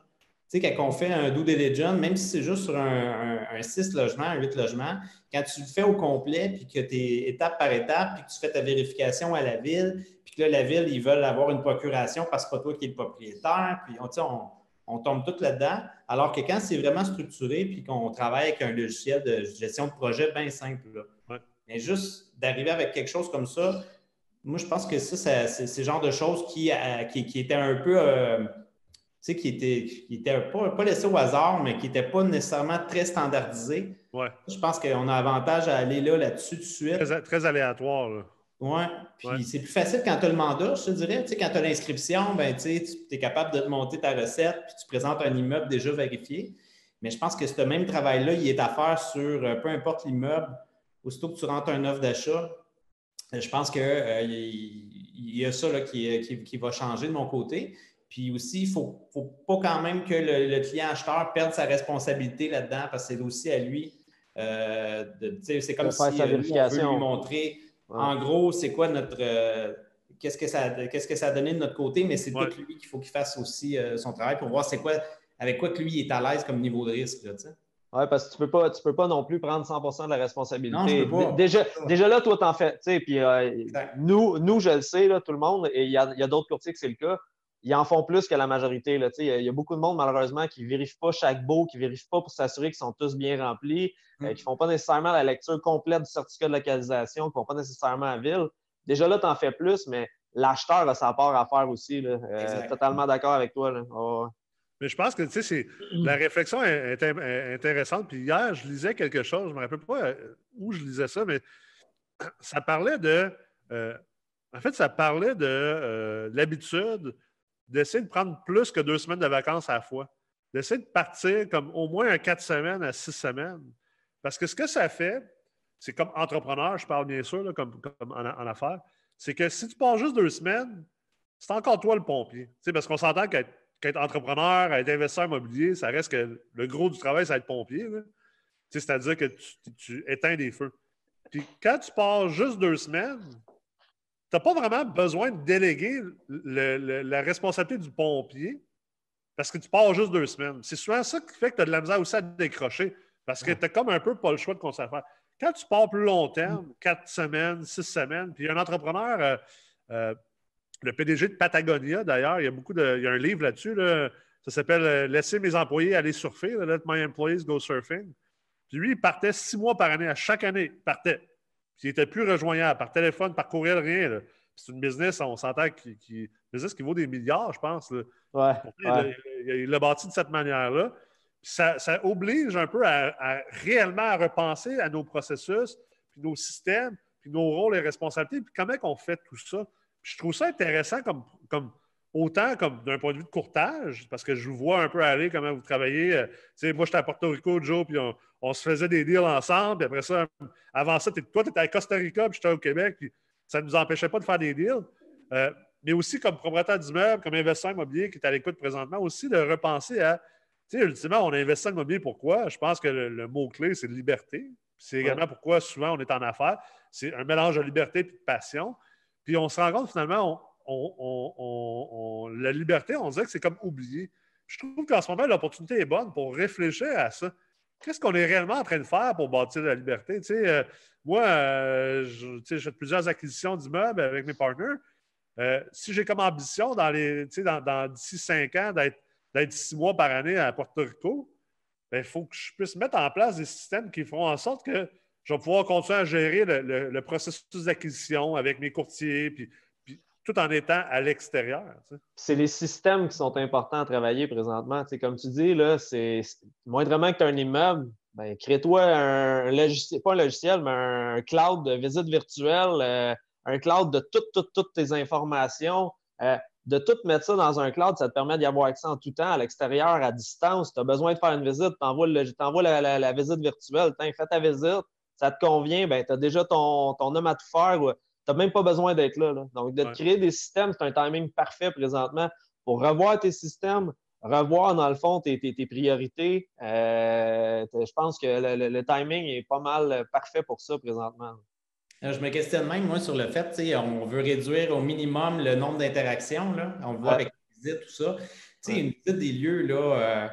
Tu sais, quand on fait un due diligence, même si c'est juste sur un, un, 6 logements, un 8 logements, quand tu le fais au complet, puis que tu es étape par étape, puis que tu fais ta vérification à la ville, puis puis là, la ville, ils veulent avoir une procuration parce que c'est pas toi qui es le propriétaire, puis on, on, on tombe tout là-dedans. Alors que quand c'est vraiment structuré, puis qu'on travaille avec un logiciel de gestion de projet bien simple, mais juste d'arriver avec quelque chose comme ça, moi, je pense que ça, c'est le genre de choses qui, euh, qui, étaient un peu. Euh, sais, qui étaient, qui pas, pas laissées au hasard, mais qui n'étaient pas nécessairement très standardisées. Ouais. Je pense qu'on a avantage à aller là, là-dessus tout de suite. Très, très aléatoire. Là. Oui. Puis c'est plus facile quand tu as le mandat, je te dirais. Tu sais, quand tu as l'inscription, ben, tu es capable de te monter ta recette, puis tu présentes un immeuble déjà vérifié. Mais je pense que ce même travail-là, il est à faire sur euh, peu importe l'immeuble. Aussitôt que tu rentres un offre d'achat, euh, je pense qu'il euh, y a ça là, qui, qui, va changer de mon côté. Puis aussi, il ne faut, pas quand même que le, client acheteur perde sa responsabilité là-dedans parce que c'est aussi à lui. c'est comme si on veut lui montrer en gros, c'est quoi notre. Euh, qu'est-ce, que ça, qu'est-ce que ça a donné de notre côté, mais c'est tout lui qu'il faut qu'il fasse aussi euh, son travail pour voir c'est quoi, avec quoi que lui est à l'aise comme niveau de risque. Oui, parce que tu ne peux, pas, tu peux pas non plus prendre 100% de la responsabilité. Déjà, déjà là, toi, t'en fais. Puis, euh, nous, nous, je le sais, là, tout le monde, et il y a, y a d'autres courtiers que c'est le cas ils en font plus que la majorité. Là. Il y a beaucoup de monde, malheureusement, qui ne vérifient pas chaque beau, qui ne vérifient pas pour s'assurer qu'ils sont tous bien remplis, euh, mm. qui ne font pas nécessairement la lecture complète du certificat de localisation, qui ne font pas nécessairement à ville. Déjà là, tu en fais plus, mais l'acheteur a sa part à faire aussi. Là. Euh, totalement d'accord avec toi. Là. Mais je pense que tu sais, la réflexion est, intéressante. Puis hier, je lisais quelque chose, je ne me rappelle pas euh, où je lisais ça, mais ça parlait de. en fait, ça parlait de l'habitude d'essayer de prendre plus que deux semaines de vacances à la fois. D'essayer de partir comme au moins un quatre semaines à six semaines. Parce que ce que ça fait, c'est comme entrepreneur, je parle bien sûr, comme, en, affaires, c'est que si tu pars juste deux semaines, c'est encore toi le pompier. parce qu'on s'entend qu'être entrepreneur, être investisseur immobilier, ça reste que le gros du travail, c'est être pompier. C'est-à-dire que tu, éteins des feux. Puis quand tu pars juste deux semaines, tu n'as pas vraiment besoin de déléguer la responsabilité du pompier parce que tu pars juste deux semaines. C'est souvent ça qui fait que tu as de la misère aussi à décrocher parce que tu n'as comme un peu pas le choix de qu'on faire. Quand tu pars plus long terme, quatre semaines, six semaines, puis un entrepreneur, euh, euh, le PDG de Patagonia d'ailleurs, il y a beaucoup de. Il y a un livre là-dessus, ça s'appelle euh, Laisser mes employés aller surfer, Let my employees go surfing. Puis lui, il partait six mois par année. À chaque année, il partait. Puis il n'était plus rejoignable par téléphone, par courriel, rien. C'est une business, on s'entend, qui, business qui vaut des milliards, je pense. Ouais, Il l'a bâti de cette manière-là. Ça, ça, oblige un peu à, réellement repenser à nos processus, puis nos systèmes, puis nos rôles et responsabilités, puis comment on fait tout ça. je trouve ça intéressant comme, comme autant comme d'un point de vue de courtage, parce que je vous vois un peu aller comment vous travaillez. Euh, moi, j'étais à Porto Rico, Joe, puis on, se faisait des deals ensemble. Puis après ça, avant ça, toi, tu étais à Costa Rica, puis j'étais au Québec, puis ça ne nous empêchait pas de faire des deals. Euh, mais aussi comme propriétaire d'immeuble, comme investisseur immobilier qui est à l'écoute présentement, aussi de repenser à, tu sais, ultimement, on investit en immobilier pourquoi? Je pense que le, mot-clé, c'est liberté. C'est également pourquoi souvent on est en affaires. C'est un mélange de liberté et de passion. Puis on se rend compte finalement, on, la liberté, on dirait que c'est comme oublié. Je trouve qu'en ce moment, l'opportunité est bonne pour réfléchir à ça. Qu'est-ce qu'on est réellement en train de faire pour bâtir la liberté? Tu euh, moi, euh, j'ai fait plusieurs acquisitions d'immeubles avec mes partners. Euh, si j'ai comme ambition dans les, dans, dans d'ici cinq ans d'être six mois par année à Porto Rico, il ben, faut que je puisse mettre en place des systèmes qui feront en sorte que je vais pouvoir continuer à gérer le, processus d'acquisition avec mes courtiers, tout en étant à l'extérieur. C'est les systèmes qui sont importants à travailler présentement. comme tu dis, là, c'est moindrement que tu as un immeuble, ben, crée-toi un logiciel, pas un logiciel, mais un cloud de visite virtuelle, euh, un cloud de toutes, toutes, toutes tes informations. Euh, de tout mettre ça dans un cloud, ça te permet d'y avoir accès en tout temps, à l'extérieur, à distance. Tu as besoin de faire une visite, tu envoies, la, visite virtuelle, fais ta visite, ça te convient, ben, tu as déjà ton, ton, homme à tout faire. N'as même pas besoin d'être là, Donc, de créer des systèmes, c'est un timing parfait présentement pour revoir tes systèmes, revoir dans le fond tes, priorités. Euh, je pense que le, timing est pas mal parfait pour ça présentement. Euh, je me questionne même, moi, sur le fait, on veut réduire au minimum le nombre d'interactions. On le voit avec les visites, tout ça. Une visite des lieux, là, euh,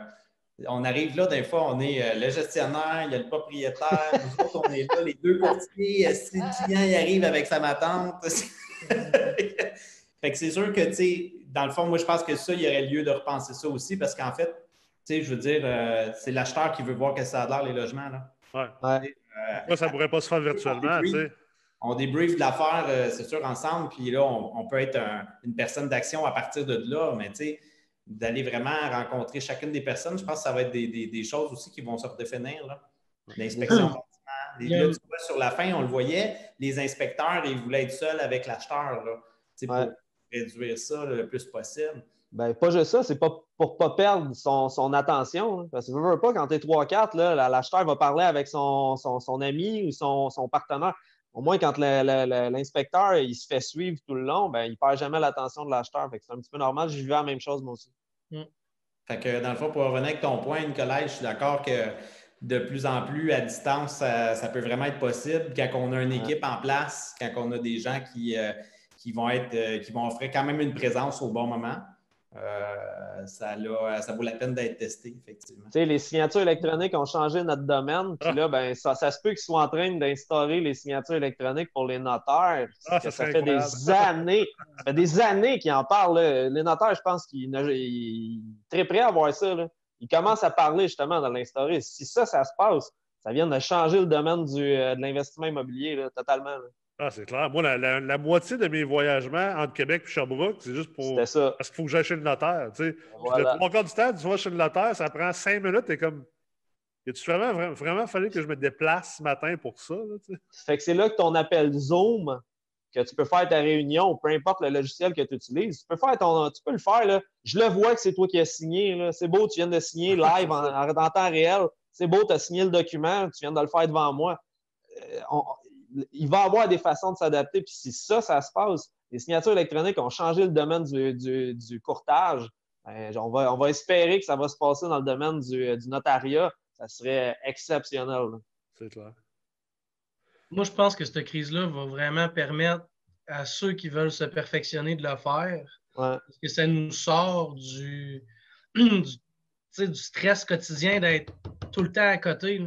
on arrive là, des fois, on est le gestionnaire, il y a le propriétaire, nous autres, on est là, les deux courtiers, si le client arrive avec sa matante. fait que c'est sûr que, tu sais, dans le fond, moi, je pense que ça, il y aurait lieu de repenser ça aussi parce qu'en fait, tu sais, je veux dire, euh, c'est l'acheteur qui veut voir que ça a l'air, les logements. Là. Ouais. Euh, ça ne pourrait pas se faire virtuellement, tu sais. On débrief de l'affaire, euh, c'est sûr, ensemble, puis là, on, peut être une personne d'action à partir de là, mais tu sais, d'aller vraiment rencontrer chacune des personnes, je pense que ça va être des, choses aussi qui vont se redéfinir. L'inspection Là, tu vois, sur la fin, on le voyait, les inspecteurs, ils voulaient être seuls avec l'acheteur pour réduire ça le plus possible. Ben, pas juste ça, c'est pas pour ne pas perdre son, attention. Hein. Parce que ne veux pas, quand tu es 3-4, l'acheteur va parler avec son, ami ou son, partenaire. Au moins, quand l'inspecteur il se fait suivre tout le long, ben, il ne perd jamais l'attention de l'acheteur. C'est un petit peu normal. Je vivais la même chose, moi aussi. Mm. Fait que, dans le fond, pour revenir avec ton point, Nicolas, je suis d'accord que de plus en plus à distance, ça, peut vraiment être possible. Quand on a une équipe en place, quand on a des gens qui, euh, qui vont être euh, qui vont offrir quand même une présence au bon moment. Euh, ça, ça, vaut la peine d'être testé, effectivement. Tu sais, les signatures électroniques ont changé notre domaine. Puis ah. là, ben, ça, ça, se peut qu'ils soient en train d'instaurer les signatures électroniques pour les notaires. Ah, ça, fait des années. Ça fait des années qu'ils en parlent. Les notaires, je pense qu'ils sont très prêts à voir ça. Ils commencent à parler justement de l'instaurer. Si ça, ça se passe, ça vient de changer le domaine du, euh, de l'investissement immobilier totalement. Ah, c'est clair. Moi, la, moitié de mes voyagements entre Québec et Sherbrooke, c'est juste pour. Ça. Parce qu'il faut que j'aille chez le notaire. Tu sais. Le trois quarts du temps, tu vas chez le notaire, ça prend cinq minutes et comme. Et tu vraiment, vraiment fallu que je me déplace ce matin pour ça? Là, fait que c'est là que ton appel Zoom, que tu peux faire ta réunion, peu importe le logiciel que tu utilises, tu peux, faire ton, tu peux le faire. Là. Je le vois que c'est toi qui as signé. C'est beau, tu viens de signer live en, en, temps réel. C'est beau, tu as signé le document, tu viens de le faire devant moi. Euh, il va y avoir des façons de s'adapter. Puis si ça, ça se passe, les signatures électroniques ont changé le domaine du, courtage. Ben, on, va, on, va, espérer que ça va se passer dans le domaine du, notariat. Ça serait exceptionnel. C'est clair. Moi, je pense que cette crise-là va vraiment permettre à ceux qui veulent se perfectionner de le faire. Parce que ça nous sort du, du, stress quotidien d'être tout le temps à côté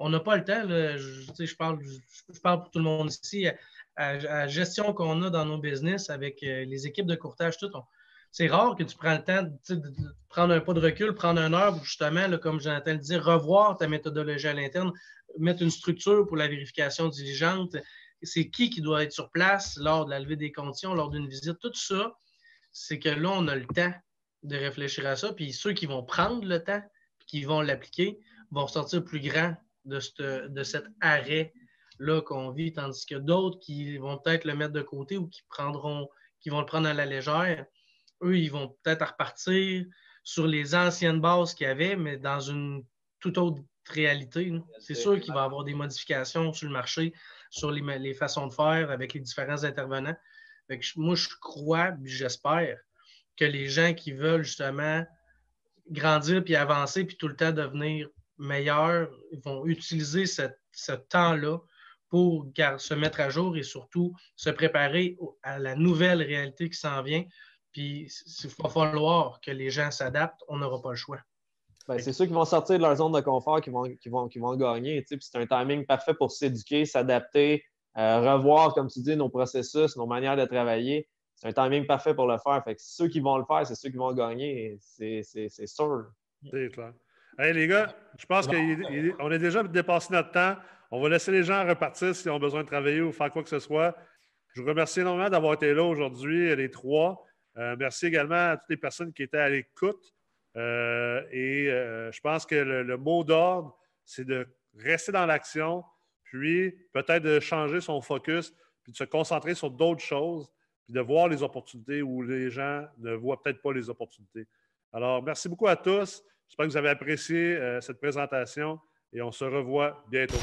on n'a pas le temps. je, parle, pour tout le monde ici. À, la gestion qu'on a dans nos business avec euh, les équipes de courtage, tout. c'est rare que tu prends le temps de, prendre un pas de recul, prendre une heure justement, comme Jonathan le dit, revoir ta méthodologie à l'interne, mettre une structure pour la vérification diligente. C'est qui qui doit être sur place lors de la levée des conditions, lors d'une visite. Tout ça, c'est que là, on a le temps de réfléchir à ça. Puis ceux qui vont prendre le temps, qui vont l'appliquer, vont sortir plus grands de, de cet arrêt-là qu'on vit, tandis que d'autres qui vont peut-être le mettre de côté ou qui prendront, qui vont le prendre à la légère, eux, ils vont peut-être repartir sur les anciennes bases qu'il y avait, mais dans une toute autre réalité. C'est sûr qu'il va y avoir des modifications sur le marché, sur les, les façons de faire avec les différents intervenants. moi, je crois, j'espère, que les gens qui veulent justement grandir puis avancer puis tout le temps devenir meilleurs vont utiliser ce temps-là pour se mettre à jour et surtout se préparer à la nouvelle réalité qui s'en vient. Puis il va falloir que les gens s'adaptent, on n'aura pas le choix. Ben, c'est ceux qui vont sortir de leur zone de confort qui vont, qui vont, qui vont gagner. C'est un timing parfait pour s'éduquer, s'adapter, euh, revoir, comme tu dis, nos processus, nos manières de travailler. C'est un timing parfait pour le faire. Fait que ceux qui vont le faire, c'est ceux qui vont gagner. C'est sûr. C'est clair. Hey, les gars, je pense qu'on a déjà dépassé notre temps. On va laisser les gens repartir s'ils ont besoin de travailler ou faire quoi que ce soit. Je vous remercie énormément d'avoir été là aujourd'hui, les trois. Euh, merci également à toutes les personnes qui étaient à l'écoute. Euh, et euh, je pense que le, mot d'ordre, c'est de rester dans l'action, puis peut-être de changer son focus, puis de se concentrer sur d'autres choses, puis de voir les opportunités où les gens ne voient peut-être pas les opportunités. Alors, merci beaucoup à tous. J'espère que vous avez apprécié euh, cette présentation et on se revoit bientôt.